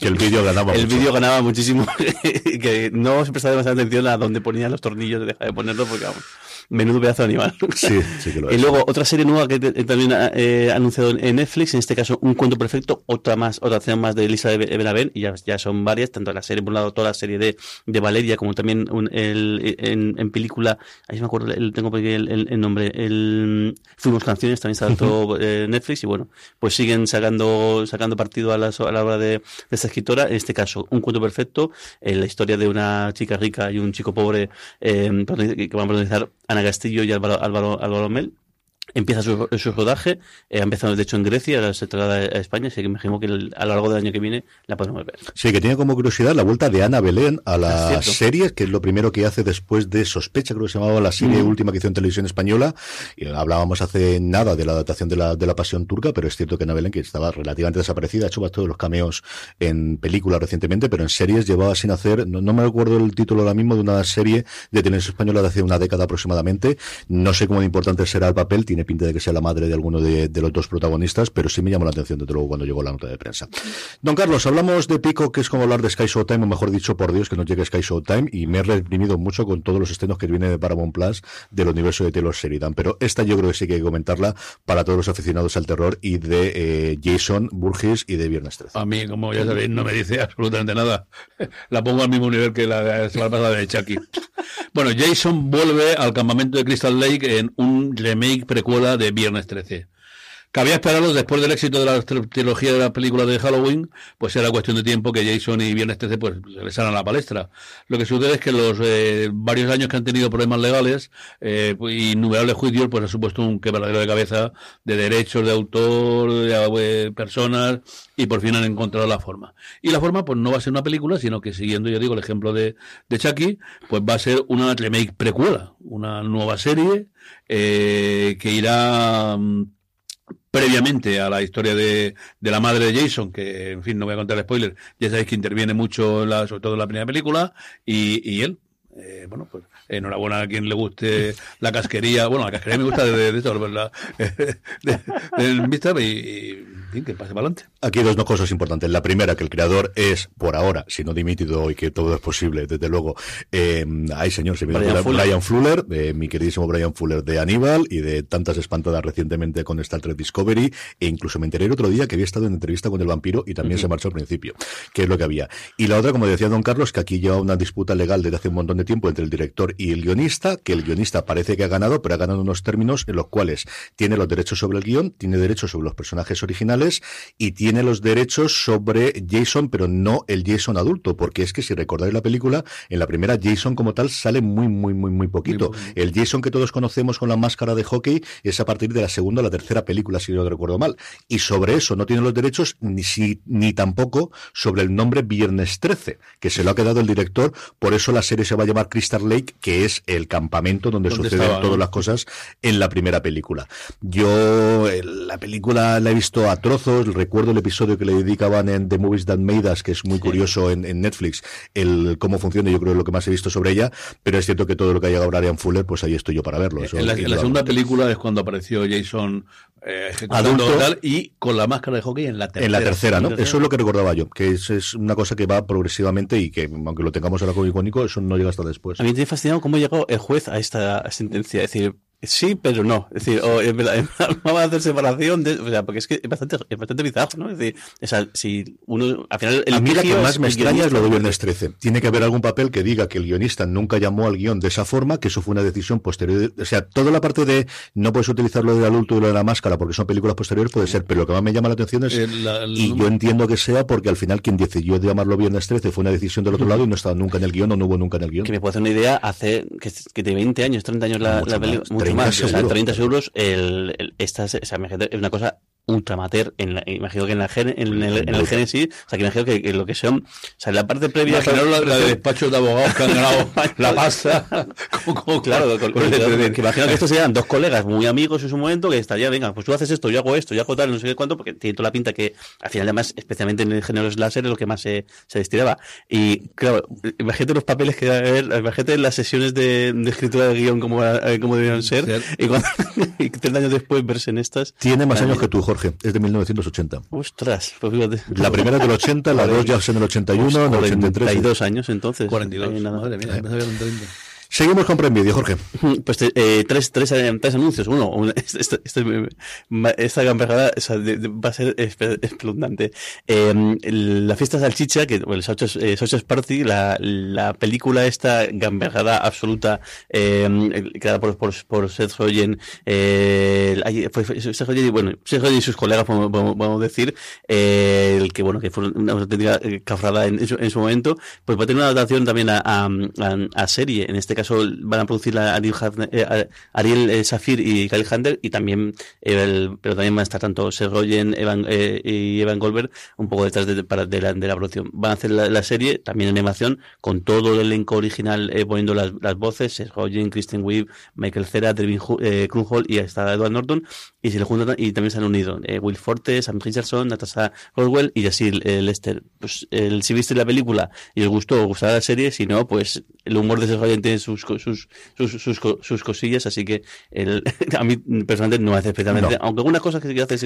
que el vídeo ganaba El vídeo ganaba muchísimo que no se prestaba demasiada atención a donde ponía los tornillos, deja de ponerlo porque vamos menudo pedazo de animal. Sí, sí que lo es. Y luego otra serie nueva que también ha eh, anunciado en Netflix, en este caso Un cuento perfecto, otra más, otra acción más de Elisa de Benavent, y ya, ya son varias, tanto la serie, por un lado, toda la serie de, de Valeria, como también el, en, en, película, ahí me acuerdo, el, tengo el, el, nombre, el Fuimos Canciones, también está todo eh, Netflix, y bueno, pues siguen sacando, sacando partido a la, a la hora de, de esta escritora, en este caso, Un cuento perfecto, la historia de una chica rica y un chico pobre, eh, que van a protagonizar Ana Ana Castillo y Álvaro, Álvaro, Álvaro Mel. Empieza su, su rodaje, eh, ha empezado de hecho en Grecia, ahora se traslada a España, así que me imagino que el- a lo largo del año que viene la podemos ver. Sí, que tiene como curiosidad la vuelta de Ana Belén a la cierto. serie, que es lo primero que hace después de Sospecha, creo que se llamaba la serie Mm. última que hizo en televisión española. Y hablábamos hace nada de la adaptación de la, de la Pasión Turca, pero es cierto que Ana Belén, que estaba relativamente desaparecida, ha hecho todos los cameos en películas recientemente, pero en series llevaba sin hacer, no, no me acuerdo el título ahora mismo, de una serie de televisión española de hace una década aproximadamente. No sé cómo de importante será el papel, tiene pinta de que sea la madre de alguno de, de los dos protagonistas, pero sí me llamó la atención desde luego cuando llegó la nota de prensa. Don Carlos, hablamos de Pico, que es como hablar de Sky Showtime, o mejor dicho, por Dios, que nos llegue Sky Showtime, y me he reprimido mucho con todos los estrenos que vienen de Paramount Plus del universo de Taylor Sheridan. Pero esta yo creo que sí que hay que comentarla para todos los aficionados al terror y de eh, Jason Burgess y de Viernes 13. A mí, como ya sabéis, no me dice absolutamente nada. La pongo al mismo nivel que la semana pasada de Chucky. Bueno, Jason vuelve al campamento de Crystal Lake en un remake precuela de Viernes 13. Cabía esperarlo después del éxito de la tr- trilogía de la película de Halloween, pues era cuestión de tiempo que Jason y Viernes 13 pues regresaran a la palestra. Lo que sucede es que los eh, varios años que han tenido problemas legales eh, pues, innumerables juicios, pues ha supuesto un quebradero de cabeza de derechos de autor, de eh, personas, y por fin han encontrado la forma. Y la forma, pues no va a ser una película, sino que siguiendo, yo digo, el ejemplo de, de Chucky, pues va a ser una remake precuela, una nueva serie eh, que irá mm, previamente a la historia de, de la madre de Jason, que en fin, no voy a contar el spoiler, ya sabéis que interviene mucho, la, sobre todo en la primera película, y, y él. Eh, bueno, pues enhorabuena a quien le guste la casquería. Bueno, la casquería me gusta de, de. De, Mister y, y, que pase para adelante. Aquí dos no cosas importantes. La primera, que el creador es, por ahora, si no dimitido y que todo es posible, desde luego, eh, ay señor, se me Brian Fuller. Brian Fuller, eh, mi queridísimo Brian Fuller de Aníbal y de tantas espantadas recientemente con Star Trek Discovery, e incluso me enteré el otro día que había estado en entrevista con el vampiro y también se marchó al principio, que es lo que había. Y la otra, como decía don Carlos, que aquí lleva una disputa legal desde hace un montón de tiempo entre el director y el guionista, que el guionista parece que ha ganado, pero ha ganado unos términos en los cuales tiene los derechos sobre el guion, tiene derechos sobre los personajes originales y tiene los derechos sobre Jason, pero no el Jason adulto, porque es que si recordáis la película, en la primera Jason como tal sale muy, muy, muy, muy poquito. Muy. El Jason que todos conocemos con la máscara de hockey es a partir de la segunda o la tercera película, si no recuerdo mal. Y sobre eso no tiene los derechos ni, si, ni tampoco sobre el nombre Viernes 13, que se lo ha quedado el director. Por eso la serie se va a llamar Crystal Lake, que es el campamento donde ¿Dónde suceden estaba, todas no? las cosas en la primera película. Yo eh, la película la he visto a trozos, recuerdo el episodio que le dedicaban en The Movies That Made Us, que es muy curioso en, en Netflix, el cómo funciona, yo creo es lo que más he visto sobre ella, pero es cierto que todo lo que ha llegado Brian Fuller, pues ahí estoy yo para verlo. Eso en la, es en la segunda película es cuando apareció Jason eh, ejecutando Adulto. tal, y con la máscara de hockey en la tercera. En la tercera, ¿no? tercera. Eso es lo que recordaba yo, que es, es una cosa que va progresivamente y que, aunque lo tengamos ahora como icónico, eso no llega hasta después. A mí me tiene fascinado cómo llegó el juez a esta sentencia. Es decir, sí, pero no. Es decir, o en verdad, vamos a hacer separación. De, o sea, porque es que es bastante, es bastante bizarro, ¿no? Es decir, o sea, si uno, al final, el a mí la que más me extraña es lo de. Viernes 13. Tiene que haber algún papel que diga que el guionista nunca llamó al guion de esa forma, que eso fue una decisión posterior. O sea, toda la parte de no puedes utilizar lo del adulto y lo de la máscara porque son películas posteriores puede ser, pero lo que más me llama la atención es, Eh, la- el- y yo entiendo que sea porque al final quien decidió llamarlo Viernes 13 fue una decisión del otro lado y no estaba nunca en el guion o no hubo nunca en el guion. Que me puedo hacer una idea, hace que, que de 20 años, 30 años la, la película, 30 más, o sea, seguro. 30 euros, el, el, esta, o sea, es una cosa ultramater, en la, imagino que en, la, gen- en, el, en el Génesis, o sea, que imagino que, que lo que son, o sea, la parte previa... Imaginaros la, la de despachos de abogados que han ganado la pasta. como, como- Claro, con- con el con- de- que imagino que estos serían dos colegas muy amigos en su momento que estaría, venga, pues tú haces esto, yo hago esto, yo hago tal, no sé qué cuánto, porque tiene toda la pinta que al final además, especialmente en el género slasher, es lo que más se, se destilaba. Y claro, imagínate los papeles que haber, imagínate las sesiones de, de escritura de guion como, eh, como debían ser, Ser. y, cuando, y 30 años después verse en estas. Tiene más años que tú, Jorge. Es de 1980. Ostras, pues fíjate. La primera es del 80, la dos ya es en el 81, Pues en el 83. 42 años entonces. 42. Ahí nada. Madre mía, me sabía con 30. Seguimos con Prime Jorge. Pues eh, tres, tres, eh, tres anuncios. Uno, un- este- este- este, esta de- va a ser. Eh, el- la fiesta salchicha, que bueno, Sausage, eh, Party, la, la película esta gamberrada absoluta, eh, creada por, Seth Rogen, eh, fue- Seth Rogen y, bueno, Seth Rogen y sus colegas, podemos, podemos- decir, el que, bueno, que fue una auténtica cafrada en, su, en su momento, pues va a tener una adaptación también a- a serie, en este caso van a producir la Ariel, eh, Ariel Safir y Kyle Hunter y también pero también van a estar tanto Seth Rogen Evan, y Evan Goldberg un poco detrás de, para, de, la, de la producción. Van a hacer la, serie también en animación con todo el elenco original poniendo las, las voces, Seth Rogen, Kristen Wiig, Michael Cera, Devin eh, Krumhall y hasta Edward Norton y se le juntan y también se han unido Will Forte, Sam Richardson, Natasha Roswell y así Lester. Pues el, si viste la película y os gustó o gustará la serie, si no, pues el humor de Seth Rogen tiene sus, sus, sus, sus, cosillas, así que el, a mí personalmente no hace especialmente, aunque algunas cosas que hace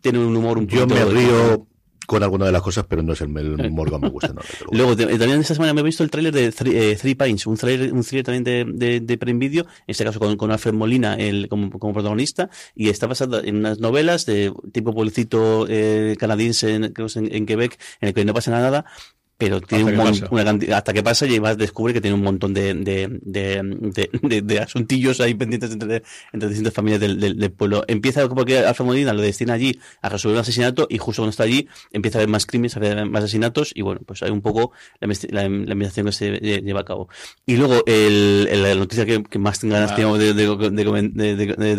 tiene un humor un poco... Yo me río con alguna de las cosas, pero no es el, el humor me gusta. No, Luego, también esta semana me he visto el tráiler de Three, Three Pines, un tráiler un thriller también de, de, de Prime Video, en este caso con, con Alfred Molina el, como, como protagonista, y está basada en unas novelas de tipo pueblecito eh, canadiense en, en, Quebec, en el que no pasa nada, pero tiene un montón, una cantidad, hasta que pasa y descubre que tiene un montón de, de, de, de, asuntillos ahí pendientes entre, entre distintas familias del, del, pueblo. Empieza porque Alfa Molina lo destina allí a resolver un asesinato y justo cuando está allí empieza a haber más crímenes, a haber más asesinatos y bueno, pues hay un poco la, la, investigación que se lleva a cabo. Y luego el, la noticia que, que más ganas tengo de, de,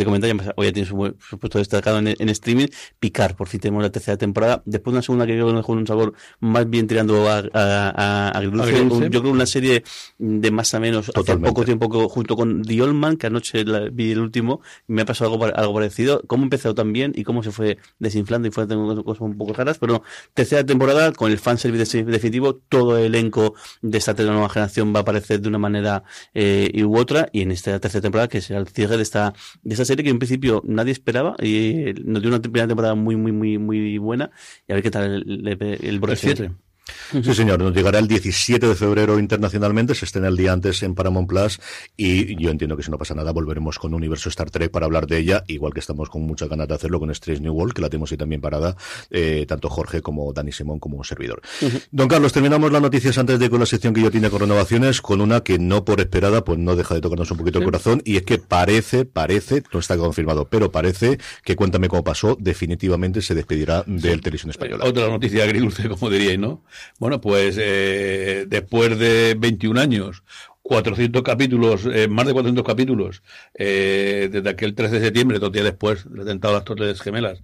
comentar, ya hoy ya tiene su, su, puesto destacado en, en, streaming, Picar, por fin tenemos la tercera temporada, después una segunda que creo que dejó un sabor más bien tirando a a, a, yo creo una serie de más o menos hace poco tiempo junto con The Old Man, que anoche vi el último, me ha pasado algo, algo parecido. Cómo empezó tan bien y cómo se fue desinflando y fue tengo cosas un poco raras, pero tercera temporada con el fanservice definitivo, todo el elenco de esta nueva generación va a aparecer de una manera eh, u otra y en esta tercera temporada que será el cierre de esta de esta serie que en principio nadie esperaba y nos dio una primera temporada muy muy muy muy buena y a ver qué tal el, el, el, el Sí, señor, nos llegará el 17 de febrero internacionalmente, se estrena el día antes en Paramount Plus y yo entiendo que si no pasa nada volveremos con Universo Star Trek para hablar de ella, igual que estamos con muchas ganas de hacerlo con Strange New World, que la tenemos ahí también parada, eh, tanto Jorge como Dani Simón como un servidor. Don Carlos, terminamos las noticias antes de con la sección que yo tiene con renovaciones, con una que no por esperada, pues no deja de tocarnos un poquito el corazón, y es que parece, parece, no está confirmado, pero parece que Cuéntame cómo pasó, definitivamente se despedirá del Televisión Española. Otra noticia agridulce, como diríais, ¿no? Bueno, pues eh, después de 21 años, 400 capítulos, eh, más de 400 capítulos, eh, desde aquel 13 de septiembre, dos días después del atentado a las Torres Gemelas,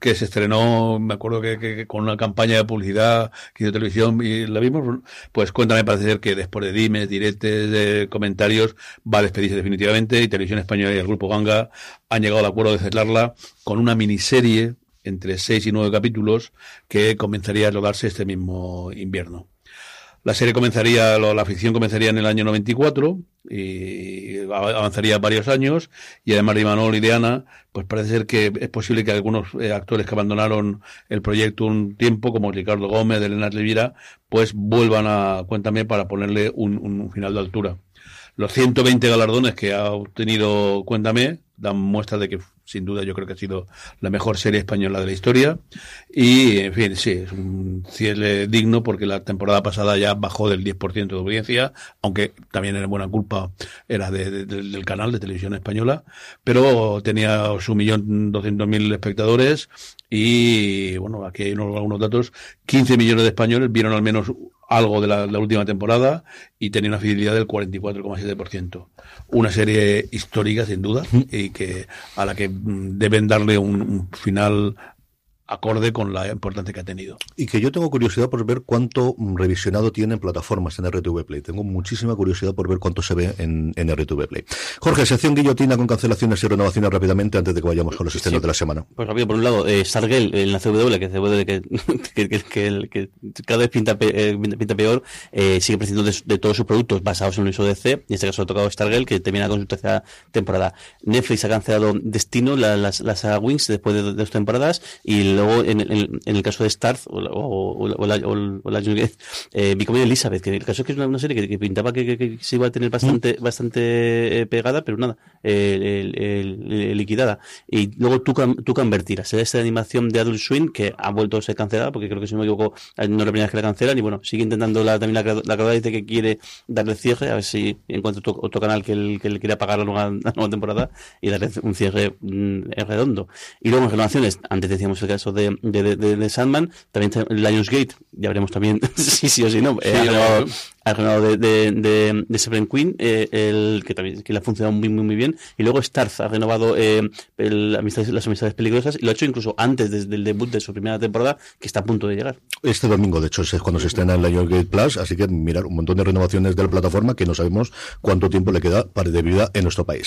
que se estrenó, me acuerdo que, con una campaña de publicidad que hizo televisión y la vimos, pues cuéntame, parece ser que después de dimes, diretes, de comentarios, va a despedirse definitivamente y Televisión Española y el Grupo Ganga han llegado al acuerdo de cerrarla con una miniserie entre seis y nueve capítulos que comenzaría a rodarse este mismo invierno. La serie comenzaría, la ficción comenzaría en el año 94 y avanzaría varios años y además de Imanol y de Ana, pues parece ser que es posible que algunos eh, actores que abandonaron el proyecto un tiempo, como Ricardo Gómez, Elena Levira, pues vuelvan a Cuéntame para ponerle un final de altura. Los 120 galardones que ha obtenido Cuéntame dan muestra de que sin duda yo creo que ha sido la mejor serie española de la historia. Y en fin sí es un cierre digno porque la temporada pasada ya bajó del 10% de audiencia aunque también era buena culpa era de, del canal de televisión española pero tenía su millón doscientos mil espectadores y bueno aquí hay unos, algunos datos 15 millones de españoles vieron al menos algo de la, última temporada y tenía una fidelidad del 44,7%. Una serie histórica, sin duda, y que a la que mm, deben darle un final acorde con la importancia que ha tenido. Y que yo tengo curiosidad por ver cuánto revisionado tiene en plataformas en RTV Play. Tengo muchísima curiosidad por ver cuánto se ve en, en RTV Play. Jorge, sección guillotina con cancelaciones y renovaciones rápidamente antes de que vayamos con los estrenos de la semana. Pues rápido, por un lado, eh, en la CW, que, que, que, que, que, cada vez pinta, eh, pinta peor, eh, sigue prescindiendo de, todos sus productos basados en el DC, en este caso ha tocado Stargell, que termina con su tercera temporada. Netflix ha cancelado Destino, las, las Wings, después de dos temporadas, y luego en, en, el caso de Starz o, o, o, la, o la eh, Elizabeth, que el caso es que es una, serie que, que pintaba que, que, se iba a tener bastante, mm. bastante eh, pegada, pero nada, eh, liquidada. Y luego tú, tú convertir a esta animación de Adult Swim que ha vuelto a ser cancelada, porque creo que si no me equivoco, no es la primera vez que la cancelan, y bueno, sigue intentando la, también la, la, la dice que quiere darle cierre, a ver si encuentra otro, otro canal que, el, que le quiera pagar la nueva, nueva temporada y darle un cierre mm, redondo. Y luego en renovaciones, antes decíamos el caso caso de, de, de, Sandman, también Lionsgate, ya veremos también si sí o si no, eh, ha renovado, de, de, de, Seven Queen, eh, el, que también que le ha funcionado muy, muy, muy bien, y luego Starz ha renovado eh, las amistades peligrosas, y lo ha hecho incluso antes desde el debut de su primera temporada, que está a punto de llegar. Este domingo, de hecho, es cuando se estrena en Lionsgate Plus, así que mirar un montón de renovaciones de la plataforma que no sabemos cuánto tiempo le queda para de vida en nuestro país.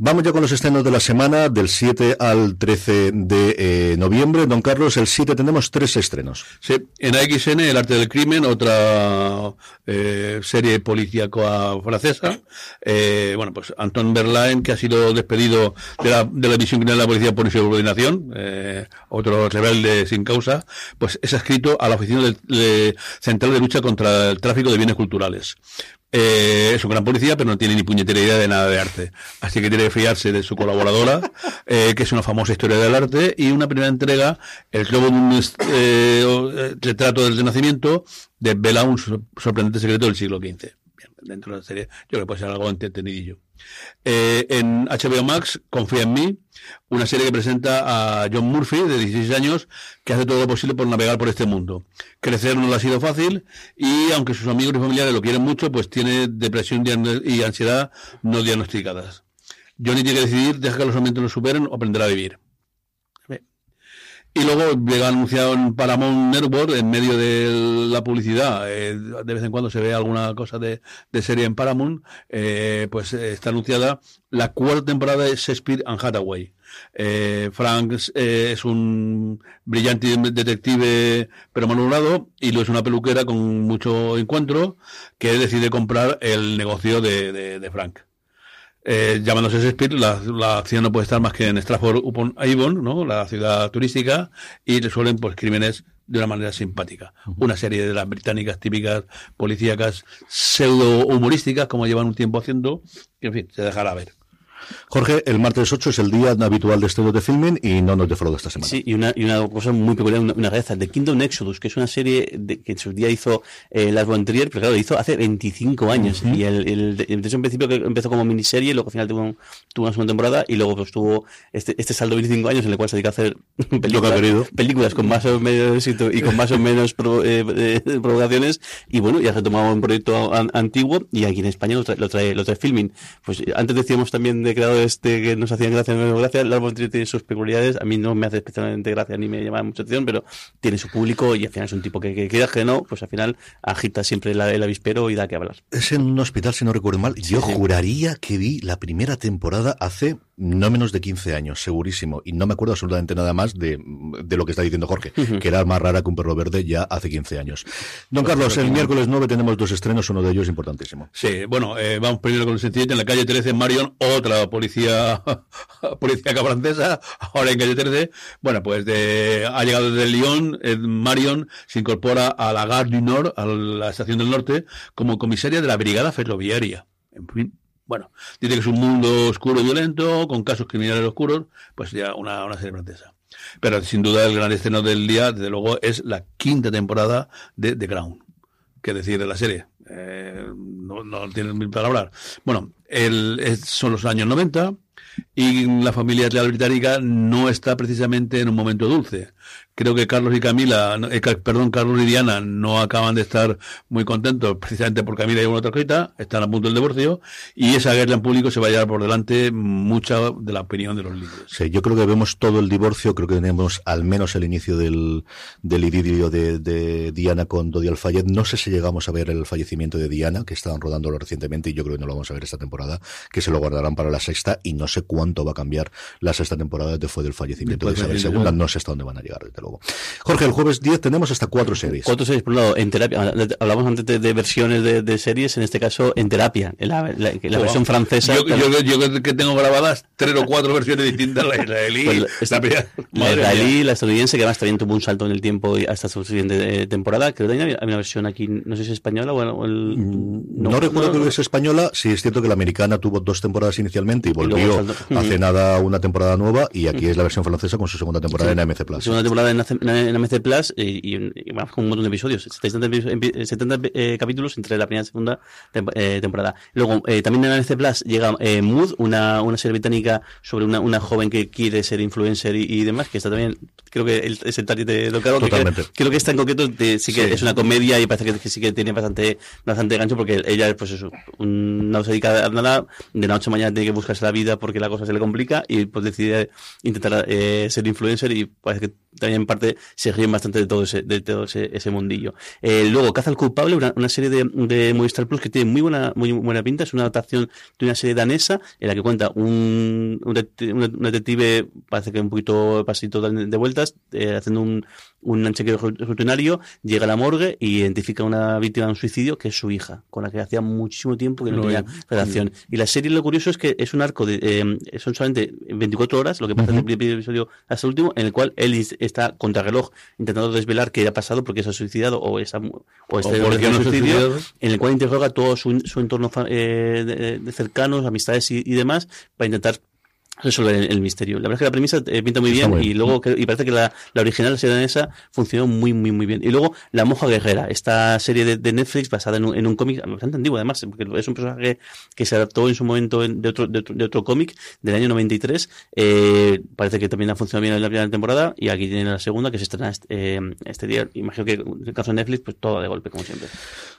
Vamos ya con los estrenos de la semana, del 7 al 13 de eh, noviembre. Don Carlos, el 7 tenemos tres estrenos. Sí, en AXN, El arte del crimen, otra eh, serie policíaca francesa. Eh, bueno, pues Anton Berlain, que ha sido despedido de la, de la división criminal de la policía por insubordinación, eh, otro rebelde sin causa, pues es adscrito a la Oficina de, Central de Lucha contra el Tráfico de Bienes Culturales. Eh, es un gran policía, pero no tiene ni puñetera idea de nada de arte. Así que tiene que fiarse de su colaboradora, eh, que es una famosa historia del arte, y una primera entrega, el globo de un eh, retrato del Renacimiento, desvela un sorprendente secreto del siglo XV. Dentro de la serie, yo creo que puede ser algo entretenidillo. Eh, en HBO Max, Confía en mí, una serie que presenta a John Murphy, de 16 años, que hace todo lo posible por navegar por este mundo. Crecer no le ha sido fácil y, aunque sus amigos y familiares lo quieren mucho, pues tiene depresión y ansiedad no diagnosticadas. Johnny tiene que decidir, deja que los momentos lo superen o aprender a vivir. Y luego llega anunciado en Paramount Network, en medio de la publicidad, eh, de vez en cuando se ve alguna cosa de, serie en Paramount, eh, pues eh, está anunciada la cuarta temporada de Shakespeare and Hathaway. Frank es un brillante detective pero malhumorado y lo es una peluquera con mucho encuentro que decide comprar el negocio de Frank eh, llamándose Shakespeare, la, la, acción no puede estar más que en Stratford upon Avon, ¿no? la ciudad turística, y resuelven pues crímenes de una manera simpática. Una serie de las británicas típicas policíacas pseudo humorísticas, como llevan un tiempo haciendo, que en fin, se dejará ver. Jorge, el martes 8 es el día habitual de estudio de filming y no nos defrauda esta semana. Sí, y una, y una cosa muy peculiar, una, una rareza, The Kingdom Exodus, que es una serie de, que en su día hizo eh, Lars von Trier, pero claro, lo hizo hace 25 años. Y el, el, el, desde un principio que empezó como miniserie, luego al final tuvo, tuvo una segunda temporada y luego pues tuvo este, este saldo de 25 años en el cual se dedica a hacer películas, películas con más o menos éxito y con más o menos eh, eh, provocaciones. Y bueno, ya se ha tomado un proyecto antiguo y aquí en España lo trae, lo trae, lo trae filming. Pues antes decíamos también de creado este que nos hacían gracia, no gracia. El árbol tiene sus peculiaridades. A mí no me hace especialmente gracia ni me llama mucha atención, pero tiene su público y al final es un tipo que, que queda que no, pues al final agita siempre el, avispero y da que hablar. Es en un hospital, si no recuerdo mal. Yo juraría que vi la primera temporada hace no menos de 15 años, segurísimo. Y no me acuerdo absolutamente nada más de, de lo que está diciendo Jorge, que era más rara que un perro verde ya hace 15 años. Don pues Carlos, el miércoles 9 tenemos dos estrenos, uno de ellos importantísimo. Sí, bueno, eh, vamos primero con el sencillito. En la calle 13, Marion, otra policía, policía francesa, ahora 13. Bueno, pues de, ha llegado desde Lyon, Marion se incorpora a la Gare du Nord, a la estación del norte, como comisaria de la brigada ferroviaria. En fin, bueno, dice que es un mundo oscuro y violento, con casos criminales oscuros, pues ya una, una serie francesa. Pero sin duda el gran estreno del día, desde luego, es la quinta temporada de The Crown. ¿Qué decir de la serie? Eh, no, no tienen mil palabras. Bueno, el, son los años 90 y la familia real británica no está precisamente en un momento dulce creo que Carlos y Camila, eh, perdón, Carlos y Diana no acaban de estar muy contentos precisamente por Camila y una otra cosita, están a punto del divorcio y esa guerra en público se va a llevar por delante mucha de la opinión de los libros. Sí, yo creo que vemos todo el divorcio, creo que tenemos al menos el inicio del, del idilio de, Diana con Dodi Alfayet. No sé si llegamos a ver el fallecimiento de Diana, que estaban rodándolo recientemente y yo creo que no lo vamos a ver esta temporada, que se lo guardarán para la sexta y no sé cuánto va a cambiar la sexta temporada después del fallecimiento de Isabel II, no sé hasta dónde van a llegar. desde luego. Jorge, el jueves 10 tenemos hasta cuatro series. Cuatro series, por un lado, en terapia. Hablamos antes de, versiones de, series, en este caso en terapia, en la, versión francesa. Yo, yo, que tengo grabadas tres o cuatro versiones distintas, la israelí, pues la, la, israelí, la estadounidense, que además también tuvo un salto en el tiempo hasta su siguiente eh, temporada. Creo que hay una versión aquí, no sé si es española o el, mm, no, recuerdo que es española, sí es cierto que la americana tuvo dos temporadas inicialmente y volvió hace nada una temporada nueva y aquí es la versión francesa con su segunda temporada en AMC Plus. Segunda temporada en, AMC Plus y, y, con un montón de episodios, 70, eh, capítulos entre la primera y segunda eh, temporada. Luego, eh, también en AMC Plus llega Mood, una, una serie británica sobre una, una joven que quiere ser influencer y, demás, que está también, creo que es el target de lo que creo que está en concreto sí que es una comedia y parece que, sí que tiene bastante, bastante gancho porque ella, pues eso, no se dedica a nada, de la noche a mañana tiene que buscarse la vida porque la cosa se le complica y pues decide intentar ser influencer y parece que también en parte se ríen bastante de todo ese, de todo ese, ese mundillo. Eh, luego, Caza al culpable, una, una serie de, de, Movistar Plus que tiene muy buena, muy buena pinta, es una adaptación de una serie danesa en la que cuenta un, un, detective, parece que un poquito pasito de vueltas, eh, haciendo un, un chequeo rutinario, llega a la morgue y identifica una víctima de un suicidio que es su hija, con la que hacía muchísimo tiempo que no, tenía relación. Y la serie, lo curioso es que es un arco de, eh, son solamente 24 horas, lo que pasa en el primer episodio hasta el último, en el cual él está contra reloj intentando desvelar qué ha pasado porque se ha suicidado o, esa, o este suicidio, en el cual interroga todo su, su entorno eh, de, cercanos, amistades y, y demás, para intentar resolver el, el, misterio. La verdad es que la premisa eh, pinta muy bien y luego y parece que la, la original la serie danesa funcionó muy muy muy bien. Y luego La Moja Guerrera, esta serie de, de Netflix basada en un, en un cómic bastante antiguo además, porque es un personaje que se adaptó en su momento de otro de otro, de otro cómic del año 93. Eh, parece que también ha funcionado bien en la primera temporada y aquí tiene la segunda que se estrena este, eh, este día. Imagino que en el caso de Netflix pues todo de golpe como siempre.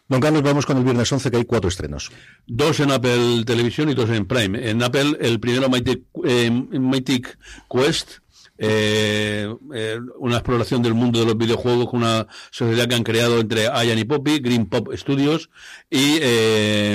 Don Carlos, vamos con el viernes 11 que hay cuatro estrenos. Dos en Apple Televisión y dos en Prime. En Apple el primero Mighty eh, Mythic Quest, eh, eh, una exploración del mundo de los videojuegos con una sociedad que han creado entre Ian y Poppy, Green Pop Studios, y eh,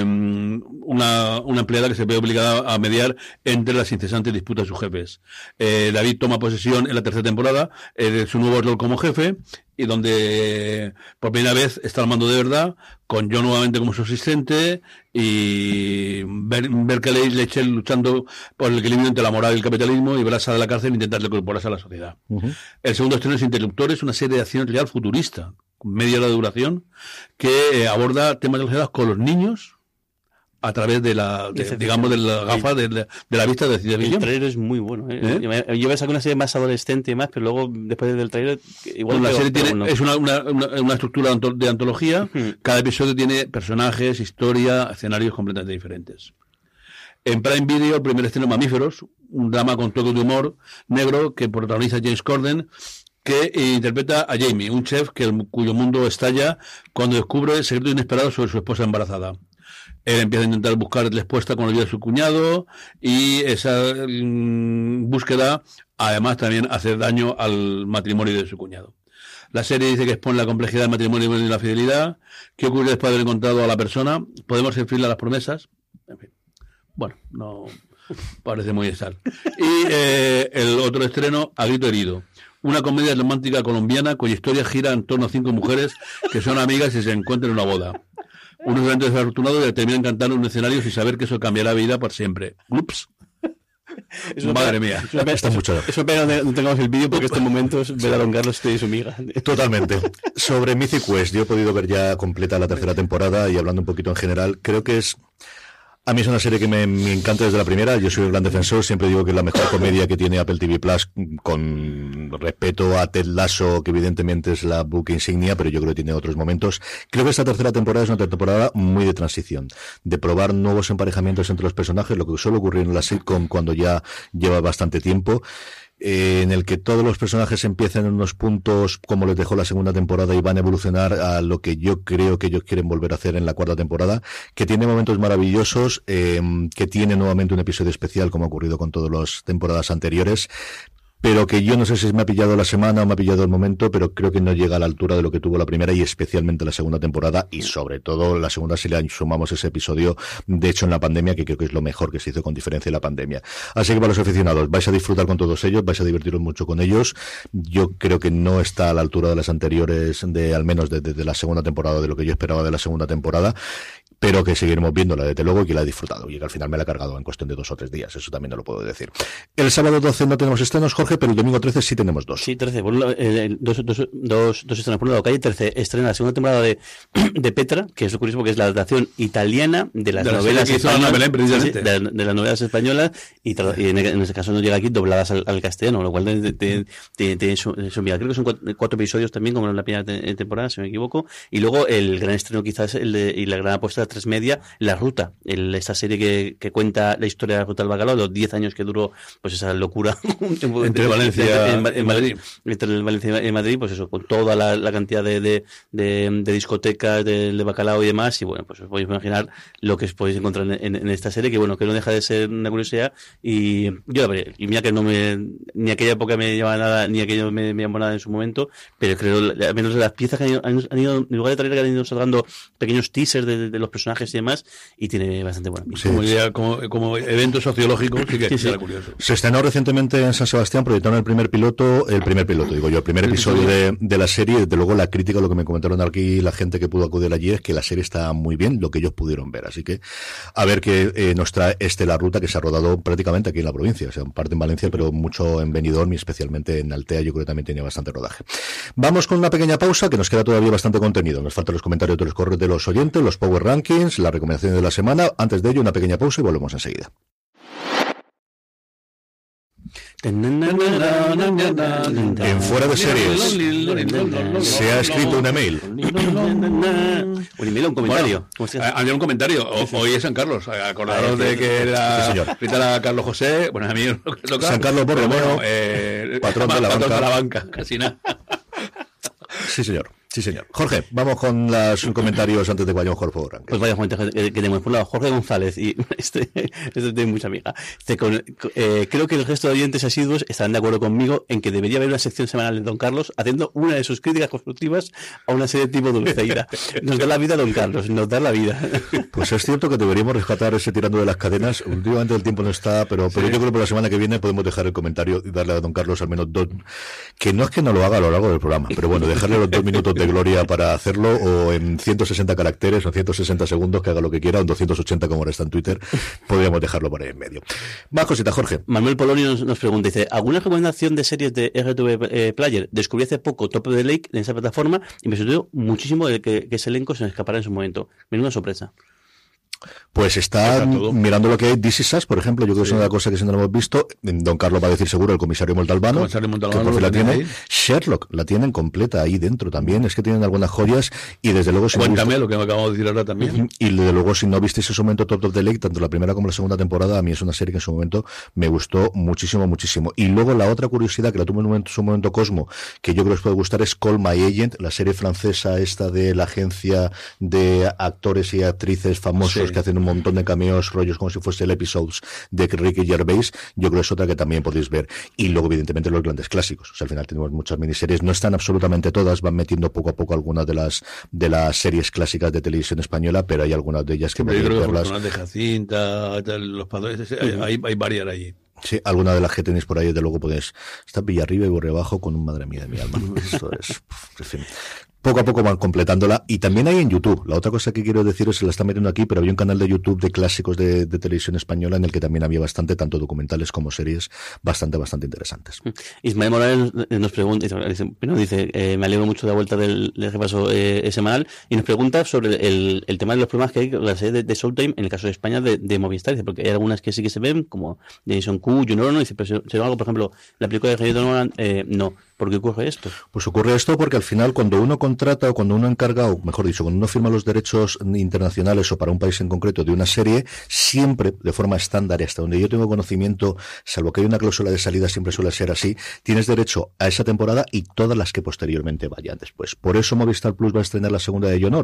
una, una, empleada que se ve obligada a mediar entre las incesantes disputas de sus jefes. Eh, David toma posesión en la tercera temporada de su nuevo rol como jefe y donde por primera vez está al mando de verdad, con yo nuevamente como su asistente y ver, ver que Lechel luchando por el equilibrio entre la moral y el capitalismo y Brasa de la cárcel e intentar incorporarse a la sociedad. El segundo estreno es Interruptores, una serie de acción real futurista, media hora de duración, que eh, aborda temas relacionados con los niños, a través de la, digamos, de la gafa de, la vista de ficción. El trailer es muy bueno. ¿eh? ¿Eh? Yo, a sacar una serie más adolescente y más, pero luego, después del trailer, igual... la serie tiene, es una, una, una, estructura de antología. Cada episodio tiene personajes, historia, escenarios completamente diferentes. En Prime Video, el primer estreno Mamíferos, un drama con toque de humor negro que protagoniza James Corden, que interpreta a Jamie, un chef que cuyo mundo estalla cuando descubre el secreto inesperado sobre su esposa embarazada. Él empieza a intentar buscar respuesta con la ayuda de su cuñado y esa mm, búsqueda además también hace daño al matrimonio de su cuñado. La serie dice que expone la complejidad del matrimonio y la fidelidad. ¿Qué ocurre después de haber encontrado a la persona? ¿Podemos fieles a las promesas? En fin. Bueno, no parece muy estar. Y eh, el otro estreno, A Grito Herido. Una comedia romántica colombiana cuya historia gira en torno a cinco mujeres que son amigas y se encuentran en una boda unos eventos desafortunados y terminan cantando un escenario sin saber que eso cambiará la vida por siempre. Ups. Madre mía, está mucho. Eso pena no tengamos el vídeo porque estos momentos a Don Carlos y su amiga. Totalmente. Sobre Mythic Quest, yo he podido ver ya completa la tercera temporada y hablando un poquito en general, creo que es a mí es una serie que me, encanta desde la primera. Yo soy un gran defensor. Siempre digo que es la mejor comedia que tiene Apple TV Plus, con respeto a Ted Lasso, que evidentemente es la book insignia, pero yo creo que tiene otros momentos. Creo que esta tercera temporada es una temporada muy de transición, de probar nuevos emparejamientos entre los personajes, lo que suele ocurrir en la sitcom cuando ya lleva bastante tiempo. Eh, en el que todos los personajes empiezan en unos puntos como les dejó la segunda temporada y van a evolucionar a lo que yo creo que ellos quieren volver a hacer en la cuarta temporada, que tiene momentos maravillosos, eh, que tiene nuevamente un episodio especial como ha ocurrido con todas las temporadas anteriores, pero que yo no sé si me ha pillado la semana o me ha pillado el momento, pero creo que no llega a la altura de lo que tuvo la primera y especialmente la segunda temporada y sobre todo la segunda si le sumamos ese episodio de hecho en la pandemia que creo que es lo mejor que se hizo con diferencia de la pandemia. Así que para los aficionados vais a disfrutar con todos ellos, vais a divertiros mucho con ellos. Yo creo que no está a la altura de las anteriores de al menos desde de la segunda temporada de lo que yo esperaba de la segunda temporada pero que seguiremos viéndola desde luego y que la he disfrutado y que al final me la he cargado en cuestión de dos o tres días, eso también no lo puedo decir. El sábado 12 no tenemos estrenos, Jorge, pero el domingo 13 sí tenemos dos. Sí, 13. Eh, dos, dos, dos, dos, estrenos. Por un lado, Calle 13 estrena la segunda temporada de, de Petra, que es lo curioso porque es la adaptación italiana de las novelas españolas. de, las novelas españolas y, en, ese caso no llega aquí dobladas al, castellano, lo cual tiene su, Creo que son cuatro, episodios también, como en la primera temporada, si me equivoco. Y luego el gran estreno quizás el de, y la gran apuesta tres media, La Ruta, el, esta serie que, que, cuenta la historia de la Ruta del Bacalao, los 10 años que duró pues esa locura entre Valencia en, Madrid. Entre Valencia y Madrid, pues eso, con toda la, la cantidad de, de, de, discotecas, de, de, bacalao y demás, y bueno, pues os podéis imaginar lo que os podéis encontrar en, en, esta serie, que bueno, que no deja de ser una curiosidad, y yo la veré, y mira que no me, ni aquella época me llamaba nada, ni aquello me, me llamó nada en su momento, pero creo, al menos las piezas que han ido, han ido en lugar de traer que han ido sacando pequeños teasers de, de los personajes y demás, y tiene bastante buena pinta. como, como, evento sociológico, sí que sí, curioso. Se estrenó recientemente en San Sebastián, proyectaron el primer piloto, el primer piloto, digo yo, el primer episodio de, de, la serie. Desde luego, la crítica, lo que me comentaron aquí la gente que pudo acudir allí, es que la serie está muy bien, lo que ellos pudieron ver. Así que, a ver qué eh, nos trae este la ruta que se ha rodado prácticamente aquí en la provincia. O sea, parte en Valencia, pero mucho en Benidorm y especialmente en Altea, yo creo que también tenía bastante rodaje. Vamos con una pequeña pausa, que nos queda todavía bastante contenido. Nos faltan los comentarios de los correos de los oyentes, los Power Rankings, la recomendación de la semana. Antes de ello, una pequeña pausa y volvemos enseguida. En fuera de series se ha escrito un email. Un email, un comentario. había un comentario. Hoy es San Carlos. Acordaros de que era sí, Carlos José. Bueno, a mí San Carlos Borromeo, eh, patrón, de la, patrón de la banca. Casi nada. Sí, señor. Sí, señor. Jorge, vamos con los comentarios antes de que vayamos Jorge Pues vaya comentarios que, tenemos. Por un lado, Jorge González, y este, este tiene mucha amiga. eh, creo que el resto de oyentes asiduos estarán de acuerdo conmigo en que debería haber una sección semanal de Don Carlos haciendo una de sus críticas constructivas a una serie tipo Dulceida. Nos da la vida Don Carlos, nos da la vida. Pues es cierto que deberíamos rescatar ese tirando de las cadenas. Últimamente el tiempo no está, pero, pero yo creo que por la semana que viene podemos dejar el comentario y darle a Don Carlos al menos dos, que no es que no lo haga a lo largo del programa, pero bueno, dejarle los dos minutos de gloria para hacerlo, o en 160 caracteres, o 160 segundos, que haga lo que quiera, o en 280 como ahora está en Twitter, podríamos dejarlo por ahí en medio. Más cosita, Jorge. Manuel Polonio nos, pregunta, dice, ¿alguna recomendación de series de RTV eh, Player? Descubrí hace poco Top of the Lake en esa plataforma y me sorprendió muchísimo de que, ese elenco se me escapara en su momento. Menuda sorpresa. Pues está mirando lo que hay This Is por ejemplo, yo creo que es una cosa que si no lo hemos visto. Don Carlos va a decir seguro el comisario Montalbano. comisario Montalbano la tiene. Sherlock la tienen completa ahí dentro también. Es que tienen algunas joyas y desde luego. Si Cuéntame lo que acabamos de decir ahora también. Y desde luego, si no visteis en su momento Top of the Lake, tanto la primera como la segunda temporada, a mí es una serie que en su momento me gustó muchísimo, muchísimo. Y luego la otra curiosidad que la tuve en su momento Cosmo, que yo creo que os puede gustar, es Call My Agent, la serie francesa esta de la agencia de actores y actrices famosos que hacen un montón de cameos, rollos como si fuese el episodes de Ricky Gervais, yo creo que es otra que también podéis ver. Y luego, evidentemente, los grandes clásicos. O sea, al final tenemos muchas miniseries, no están absolutamente todas, van metiendo poco a poco algunas de las de las series clásicas de televisión española, pero hay algunas de ellas que podéis verlas. de Jacinta, los padres, hay, hay varias allí. Sí, alguna de las que tenéis por ahí, de luego podéis estar arriba y por abajo con un madre mía de mi alma. Esto es, en fin poco a poco van completándola. Y también hay en YouTube. La otra cosa que quiero decir es que la está metiendo aquí, pero había un canal de YouTube de clásicos de, televisión española en el que también había bastante, tanto documentales como series, bastante, bastante interesantes. Mm. Ismael Morales nos pregunta, dice, eh, me alegro mucho de la vuelta del, del repaso eh, semanal, y nos pregunta sobre el, el, tema de los problemas que hay con la serie de, de Showtime, en el caso de España, de, de Movistar, dice, porque hay algunas que sí que se ven, como Jason Q, Junior, no, dice, pero si, algo, por ejemplo, la película de Jason Nolan, eh, no ¿Por qué ocurre esto? Pues ocurre esto porque al final cuando uno contrata o cuando uno encarga, o mejor dicho, cuando uno firma los derechos internacionales o para un país en concreto de una serie, siempre de forma estándar hasta donde yo tengo conocimiento, salvo que hay una cláusula de salida, siempre suele ser así, tienes derecho a esa temporada y todas las que posteriormente vayan después. Por eso Movistar Plus va a estrenar la segunda de John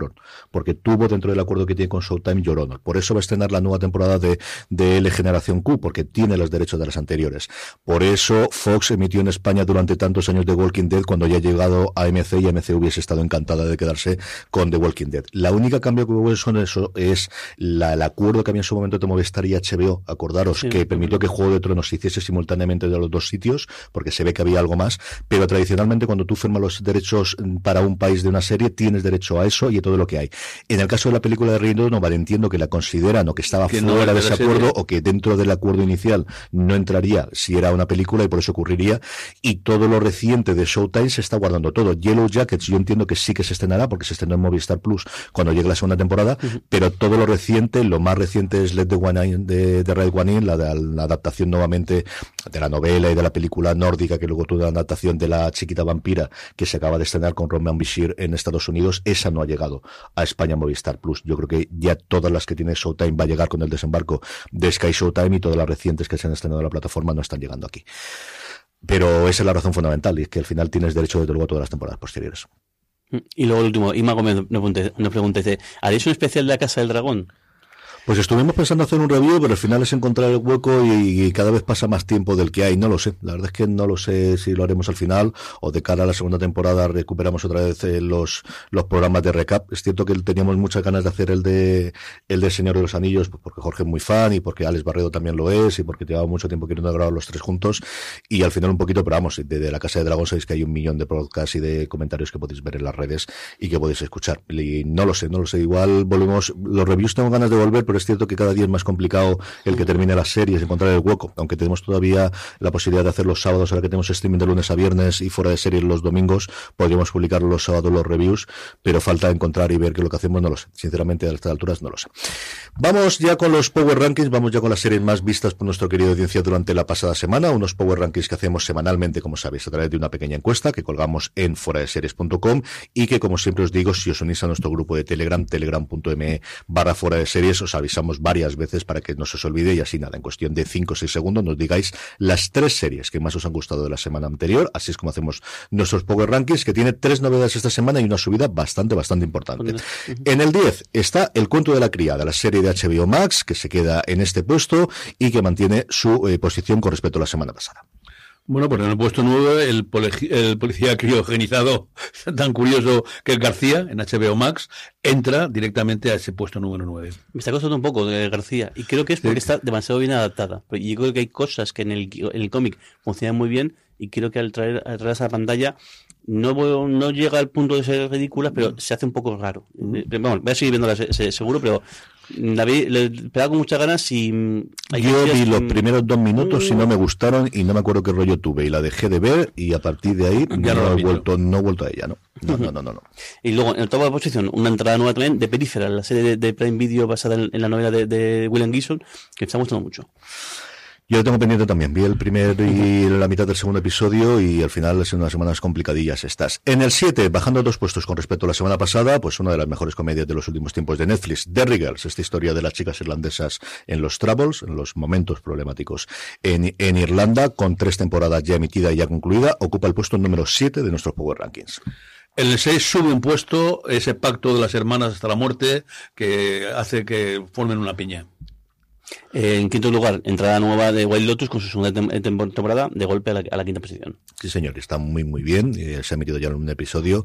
porque tuvo dentro del acuerdo que tiene con Showtime John. Por eso va a estrenar la nueva temporada de, de L Generación Q, porque tiene los derechos de las anteriores. Por eso Fox emitió en España durante tantos años The Walking Dead cuando ya ha llegado a MC y MC hubiese estado encantada de quedarse con The Walking Dead. La única cambio que hubo en eso es la, el acuerdo que había en su momento de Movistar y HBO, acordaros, que permitió que Juego de Tronos se hiciese simultáneamente de los dos sitios, porque se ve que había algo más, pero tradicionalmente cuando tú firmas los derechos para un país de una serie, tienes derecho a eso y a todo lo que hay. En el caso de la película de Reino Donovan, entiendo que la consideran o que estaba fuera de ese acuerdo o que dentro del acuerdo inicial no entraría si era una película y por eso ocurriría. Y todo lo reciente de Showtime se está guardando todo. Yellow Jackets yo entiendo que sí que se estrenará porque se estrenó en Movistar Plus cuando llegue la segunda temporada, pero todo lo reciente, lo más reciente es Let the One In, de, de Red One In, la, la, adaptación nuevamente de la novela y de la película nórdica que luego tuvo la adaptación de la chiquita vampira que se acaba de estrenar con Roman Bishir en Estados Unidos, esa no ha llegado a España Movistar Plus. Yo creo que ya todas las que tiene Showtime va a llegar con el desembarco de Sky Showtime y todas las recientes que se han estrenado en la plataforma no están llegando aquí. Pero esa es la razón fundamental, y es que al final tienes derecho desde luego a todas las temporadas posteriores. Y luego el último, Ima Gómez nos pregunta, ¿haréis un especial de la Casa del Dragón? Pues estuvimos pensando hacer un review, pero al final es encontrar el hueco y, cada vez pasa más tiempo del que hay. No lo sé. La verdad es que no lo sé si lo haremos al final o de cara a la segunda temporada recuperamos otra vez eh, los, los programas de recap. Es cierto que teníamos muchas ganas de hacer el de el de Señor de los Anillos, pues porque Jorge es muy fan y porque Alex Barredo también lo es y porque llevaba mucho tiempo queriendo grabar los tres juntos. Y al final un poquito, pero vamos, desde la Casa de Dragón sabéis que hay un millón de podcasts y de comentarios que podéis ver en las redes y que podéis escuchar. No lo sé, no lo sé. Igual volvemos, los reviews tengo ganas de volver, pero es cierto que cada día es más complicado el que termine las series, encontrar el hueco, aunque tenemos todavía la posibilidad de hacer los sábados, ahora que tenemos streaming de lunes a viernes y fuera de series los domingos, podríamos publicar los sábados los reviews, pero falta encontrar y ver que lo que hacemos no lo sé. Sinceramente, a estas alturas no lo sé. Vamos ya con los Power Rankings, vamos ya con las series más vistas por nuestro querido audiencia durante la pasada semana, unos Power Rankings que hacemos semanalmente, como sabéis, a través de una pequeña encuesta que colgamos en foradeseries.com y que, como siempre os digo, si os unís a nuestro grupo de Telegram, telegram.me barra fuera de series, os avisamos varias veces para que no se os olvide y así nada, en cuestión de 5 o 6 segundos nos digáis las tres series que más os han gustado de la semana anterior, así es como hacemos nuestros Power Rankings, que tiene tres novedades esta semana y una subida bastante, bastante importante. En el 10 está El cuento de la criada, la serie de HBO Max, que se queda en este puesto y que mantiene su eh, posición con respecto a la semana pasada. Bueno, pues en el puesto 9, el, el policía criogenizado tan curioso que es García, en HBO Max, entra directamente a ese puesto número 9. Me está costando un poco de García, y creo que es porque está demasiado bien adaptada. Y yo creo que hay cosas que en el, en el cómic funcionan muy bien, y creo que al traer, al traer esa pantalla no, no llega al punto de ser ridícula, pero se hace un poco raro. Bueno, voy a seguir viéndola seguro, pero la vi, le pegaba con muchas ganas y... Mm, Yo vi los primeros dos minutos y no me gustaron y no me acuerdo qué rollo tuve. Y la dejé de ver y a partir de ahí ya no, he vuelto, no he vuelto a ella, ¿no? No, no, no, no, Y luego, en el top de posición, una entrada nueva también de Perífera, la serie de, Prime Video basada en, la novela de, William Gibson, que me está gustando mucho. Yo lo tengo pendiente también. Vi el primer y la mitad del segundo episodio y al final son unas semanas complicadillas estas. En el 7, bajando dos puestos con respecto a la semana pasada, pues una de las mejores comedias de los últimos tiempos de Netflix, Derry Girls, esta historia de las chicas irlandesas en los troubles, en los momentos problemáticos en, en Irlanda, con tres temporadas ya emitida y ya concluida, ocupa el puesto número 7 de nuestros Power Rankings. En el 6 sube un puesto ese pacto de las hermanas hasta la muerte que hace que formen una piña. En quinto lugar, entrada nueva de Wild Lotus con su segunda temporada de golpe a la, quinta posición. Sí, señor, está muy, muy bien. Eh, se ha emitido ya en un episodio.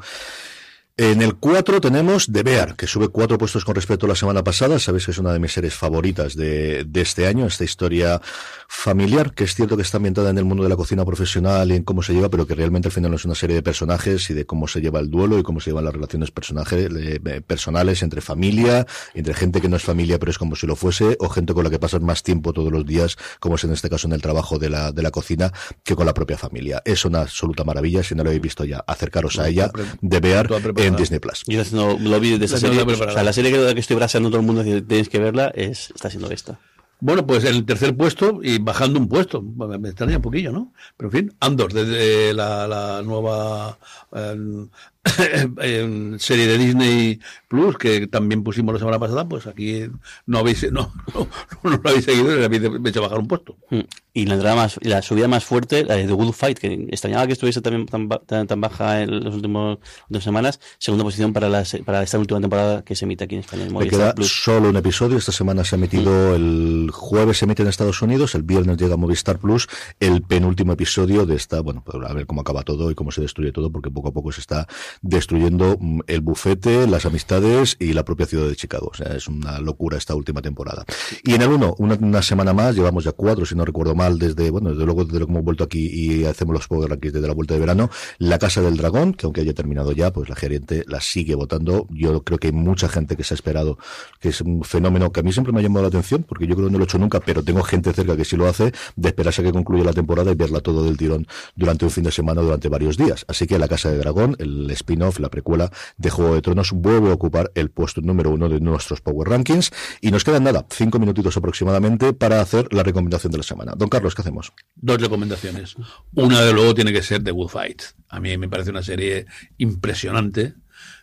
En el 4 tenemos The Bear, que sube cuatro puestos con respecto a la semana pasada. Sabéis que es una de mis series favoritas de, de, este año, esta historia familiar, que es cierto que está ambientada en el mundo de la cocina profesional y en cómo se lleva, pero que realmente al final no es una serie de personajes y de cómo se lleva el duelo y cómo se llevan las relaciones personajes, eh, personales entre familia, entre gente que no es familia pero es como si lo fuese, o gente con la que pasas más tiempo todos los días, como es en este caso en el trabajo de la, de la cocina, que con la propia familia. Es una absoluta maravilla, si no lo habéis visto ya, acercaros a ella, The Bear en Disney Plus. Yo no, lo vi de esa serie. O sea, la serie que, que estoy braseando todo el mundo, tenéis que verla, es, está siendo esta. Bueno, pues el tercer puesto y bajando un puesto. Me extraña un poquillo, ¿no? Pero en fin, Andor, desde la, la nueva eh, en serie de Disney Plus que también pusimos la semana pasada, pues aquí no habéis no, no, no lo habéis seguido y habéis hecho bajar un puesto. Mm. Y la entrada más, la subida más fuerte, la de The Good Fight, que extrañaba que estuviese también tan, tan, tan baja en las últimas dos semanas, segunda posición para, la, para esta última temporada que se emite aquí en España. En Me queda Plus. solo un episodio. Esta semana se ha emitido el jueves, se emite en Estados Unidos, el viernes llega a Movistar Plus, el penúltimo episodio de esta, bueno, pues a ver cómo acaba todo y cómo se destruye todo, porque poco a poco se está destruyendo mm, el bufete, las amistades y la propia ciudad de Chicago. O sea, es una locura esta última temporada. Y en el 1, una, semana más, llevamos ya cuatro, si no recuerdo mal, desde, bueno, desde luego desde lo que hemos vuelto aquí y hacemos los Power Rankings desde la vuelta de verano, La Casa del Dragón, que aunque haya terminado ya, pues la gerente la sigue votando. Yo creo que hay mucha gente que se ha esperado, que es un fenómeno que a mí siempre me ha llamado la atención, porque yo creo que no lo he hecho nunca, pero tengo gente cerca que sí lo hace, de esperarse que concluya la temporada y verla todo del tirón durante un fin de semana, durante varios días. Así que La Casa del Dragón, el spin-off, la precuela de Juego de Tronos, vuelve a ocupar el puesto número uno de nuestros Power Rankings. Y nos quedan nada, cinco minutitos aproximadamente para hacer la recomendación de la semana. Don Carlos, ¿qué hacemos? Dos recomendaciones. Una de luego tiene que ser The Good Fight. A mí me parece una serie impresionante.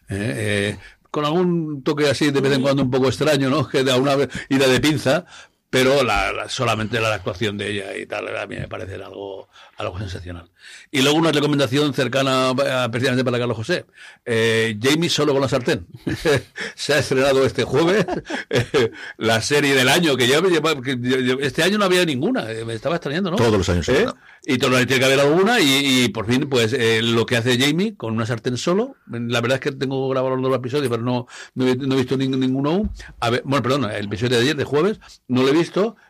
eh, eh, con algún toque así de vez en cuando un poco extraño, ¿no? Que da una ida de pinza, pero la, la- solamente la actuación de ella y tal, a mí me parece algo, algo sensacional. Y luego una recomendación cercana eh, precisamente para Carlos José. Eh, Jamie solo con la sartén. Se ha estrenado este jueves eh, la serie del año, que ya que yo- este año no había ninguna, eh, me estaba extrañando, ¿no? Todos los años ¿Eh? Y años tiene que haber alguna y, y por fin, pues eh, lo que hace Jamie con una sartén solo. La verdad es que tengo grabado los dos episodios, pero no, no, he, no he visto ning- ninguno aún. A ver, bueno, perdón, el episodio de ayer, de jueves, no lo he visto.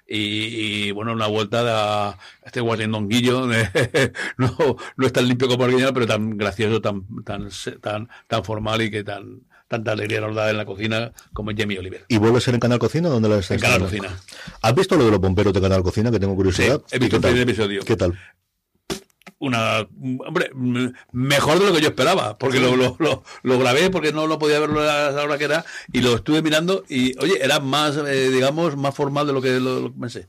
Y, y, bueno, una vuelta a este guardiandonguillo, no, no es tan limpio como original, pero tan gracioso, tan, tan, tan, tan formal y que tan, tanta alegría nos da en la cocina como Jamie Oliver. ¿Y vuelve a ser en Canal Cocina? ¿Dónde la estás En Canal? Cocina. ¿Has visto lo de los bomberos de Canal Cocina? Que tengo curiosidad. Sí, he visto ¿Y qué el primer episodio. ¿Qué tal? Una hombre mejor de lo que yo esperaba porque lo, lo, lo, grabé porque no lo podía verlo a la hora que era y lo estuve mirando y oye era más eh, digamos más formal de lo que lo, lo pensé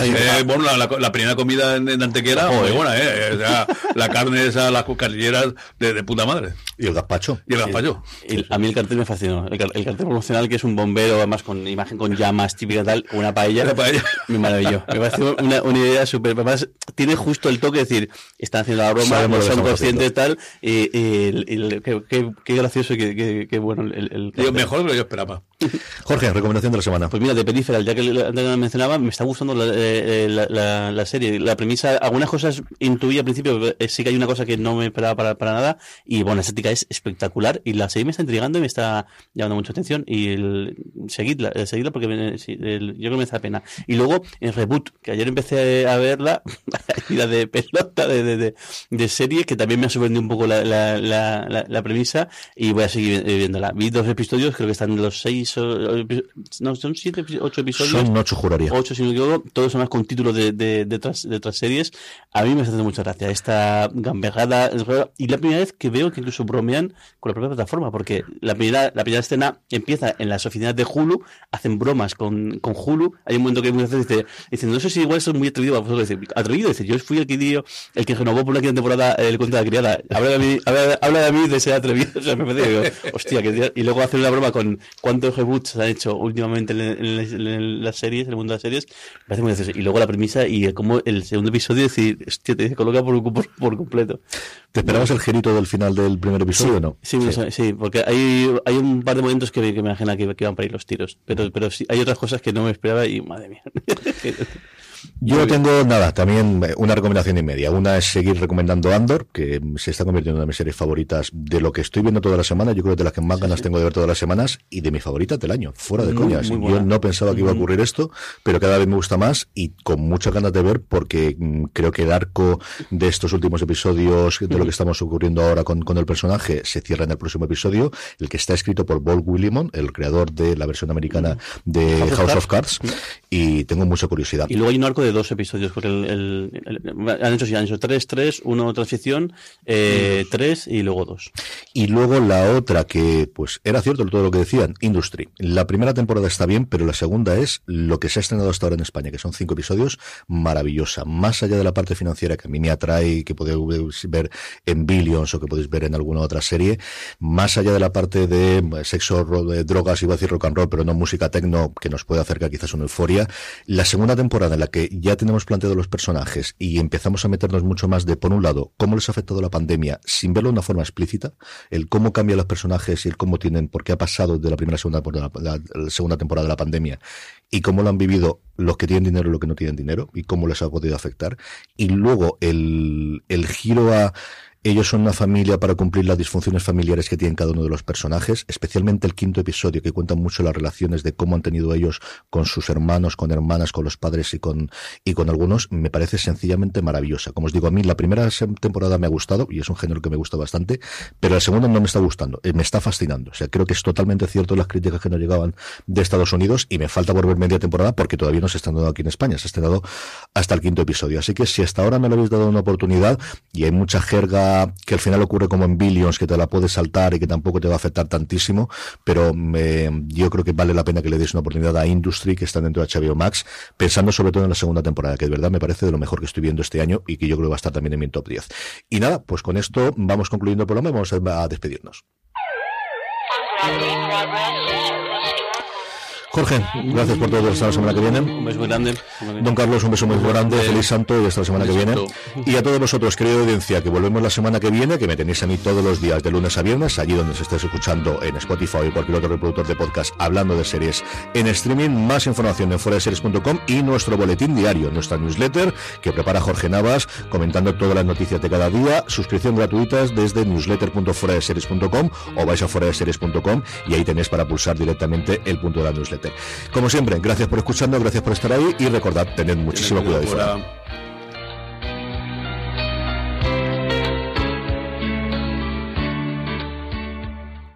Eh, bueno, la, la, la primera comida en, en Antequera, muy buena, ¿eh? O sea, la carne esa, las cucarilleras de, de puta madre. ¿Y el gazpacho? Y el gazpacho. Y a mí el cartel me fascinó. El, el cartel promocional, que es un bombero, además con imagen con llamas típica tal, una paella. Una paella. Me maravilló. Me pareció una, una idea súper. Además, tiene justo el toque de decir, están haciendo la broma, no son estamos conscientes tal. Y, y el- y el- qué, qué- qué gracioso y qué, qué- qué bueno el, el Digo, cartel. mejor de lo que yo esperaba. Jorge, recomendación de la semana. Pues mira, de Peripheral, ya que la- mencionaba, me está gustando la, eh, la, serie. La premisa, algunas cosas intuí al principio, eh, sí que hay una cosa que no me esperaba para, nada. Y bueno, la estética es espectacular. Y la serie me está intrigando y me está llamando mucha atención. Y el, seguidla, eh, seguidla porque me- el- yo creo que me hace pena. Y luego, en Reboot, que ayer empecé a verla, la de pelota de, de, de, de serie, que también me ha sorprendido un poco la, premisa. Y voy a seguir eh, viéndola. Vi dos episodios, creo que están los seis, o, o epi- no, son siete, ocho episodios. Son ocho, juraría. Ocho, si no me equivoco, todos son más con títulos de, de, de, otras, de series. A mí me haciendo mucha gracia esta gamberrada. es. Y la primera vez que veo que incluso bromean con la propia plataforma, porque la primera, la primera escena empieza en las oficinas de Hulu, hacen bromas con, con Hulu. Hay un momento que muchas veces dice, dicen, no sé si igual soy muy atrevido a vosotros. Dice, atrevido, dice, yo fui el que dio, el que renovó por una quinta temporada el cuento de la criada. Habla de mí, habla, habla de mí de ser atrevido. O sea, me parece, digo, hostia, que y luego hacen una broma con cuántos reboots se han hecho últimamente en, en- en- en las series, en el mundo de las series. Me parece muy gracioso. Y luego la premisa y como el segundo episodio decir, hostia, te coloca por, por, por completo. ¿Te esperabas el girito del final del primer episodio o no? Sí, sí. sí, porque hay, hay un par de momentos que, me- que me imagina que, que van para ir los tiros. Pero, pero sí, hay otras cosas que no me esperaba y madre mía. Yo tengo nada, también eh, una recomendación y media. Una es seguir recomendando Andor, que se está convirtiendo en una de mis series favoritas de lo que estoy viendo toda la semana. Yo creo que de las que más ganas tengo de ver todas las semanas y de mis favoritas del año, fuera de Muy, coñas. muy Yo no pensaba que iba a ocurrir esto, pero cada vez me gusta más y con muchas ganas de ver porque mm, creo que el arco de estos últimos episodios, de lo que estamos ocurriendo ahora con, con el personaje, se cierra en el próximo episodio, el que está escrito por Paul Willimon, el creador de la versión americana de House of House of Cards. Cards, y tengo mucha curiosidad. Y luego hay una de dos episodios, porque el, el- el- han hecho sí, han hecho tres, tres, uno transición, eh, tres y luego dos. Y luego la otra que, pues, era cierto todo lo que decían, Industry. La primera temporada está bien, pero la segunda es lo que se ha estrenado hasta ahora en España, que son cinco episodios, maravillosa. Más allá de la parte financiera que a mí me atrae que podéis ver en Billions o que podéis ver en alguna otra serie, más allá de la parte de eh, sexo, drogas, iba a decir rock and roll, pero no música techno, que nos puede acercar quizás a una euforia, la segunda temporada en la que ya tenemos planteados los personajes y empezamos a meternos mucho más de, por un lado, cómo les ha afectado la pandemia, sin verlo de una forma explícita, el cómo cambian los personajes y el cómo tienen, por qué ha pasado de la primera a segunda, la, la segunda temporada de la pandemia y cómo lo han vivido los que tienen dinero y los que no tienen dinero y cómo les ha podido afectar. Y luego el, el giro a ellos son una familia para cumplir las disfunciones familiares que tienen cada uno de los personajes, especialmente el quinto episodio que cuenta mucho las relaciones de cómo han tenido ellos con sus hermanos, con hermanas, con los padres y con, y con algunos, me parece sencillamente maravillosa. Como os digo, a mí la primera temporada me ha gustado y es un género que me gusta bastante, pero la segunda no me está gustando, eh, me está fascinando. O sea, creo que es totalmente cierto las críticas que nos llegaban de Estados Unidos y me falta por ver media temporada porque todavía no se está dando aquí en España, se ha estrenado hasta el quinto episodio. Así que si hasta ahora no le habéis dado una oportunidad y hay mucha jerga que al final ocurre como en Billions, que te la puedes saltar y que tampoco te va a afectar tantísimo, pero eh, yo creo que vale la pena que le deis una oportunidad a Industry, que está dentro de HBO Max, pensando sobre todo en la segunda temporada, que de verdad me parece de lo mejor que estoy viendo este año y que yo creo que va a estar también en mi top 10. Y nada, pues con esto vamos concluyendo el programa y vamos a despedirnos. Jorge, gracias por todo. Hasta la semana que viene. Un beso muy grande. Don Carlos, un beso muy grande, feliz santo y hasta la semana que viene. Y a todos vosotros, querida audiencia, que volvemos la semana que viene, que me tenéis a mí todos los días de lunes a viernes, allí donde se estés escuchando en Spotify o cualquier otro reproductor de podcast hablando de series en streaming. Más información en foradeseries.com y nuestro boletín diario, nuestra newsletter que prepara Jorge Navas, comentando todas las noticias de cada día. Suscripción gratuita desde newsletter.foradeseries.com o vais a foradeseries.com y ahí tenéis para pulsar directamente el punto de la newsletter. Como siempre, gracias por escucharnos, gracias por estar ahí y recordad, tened muchísimo cuidado.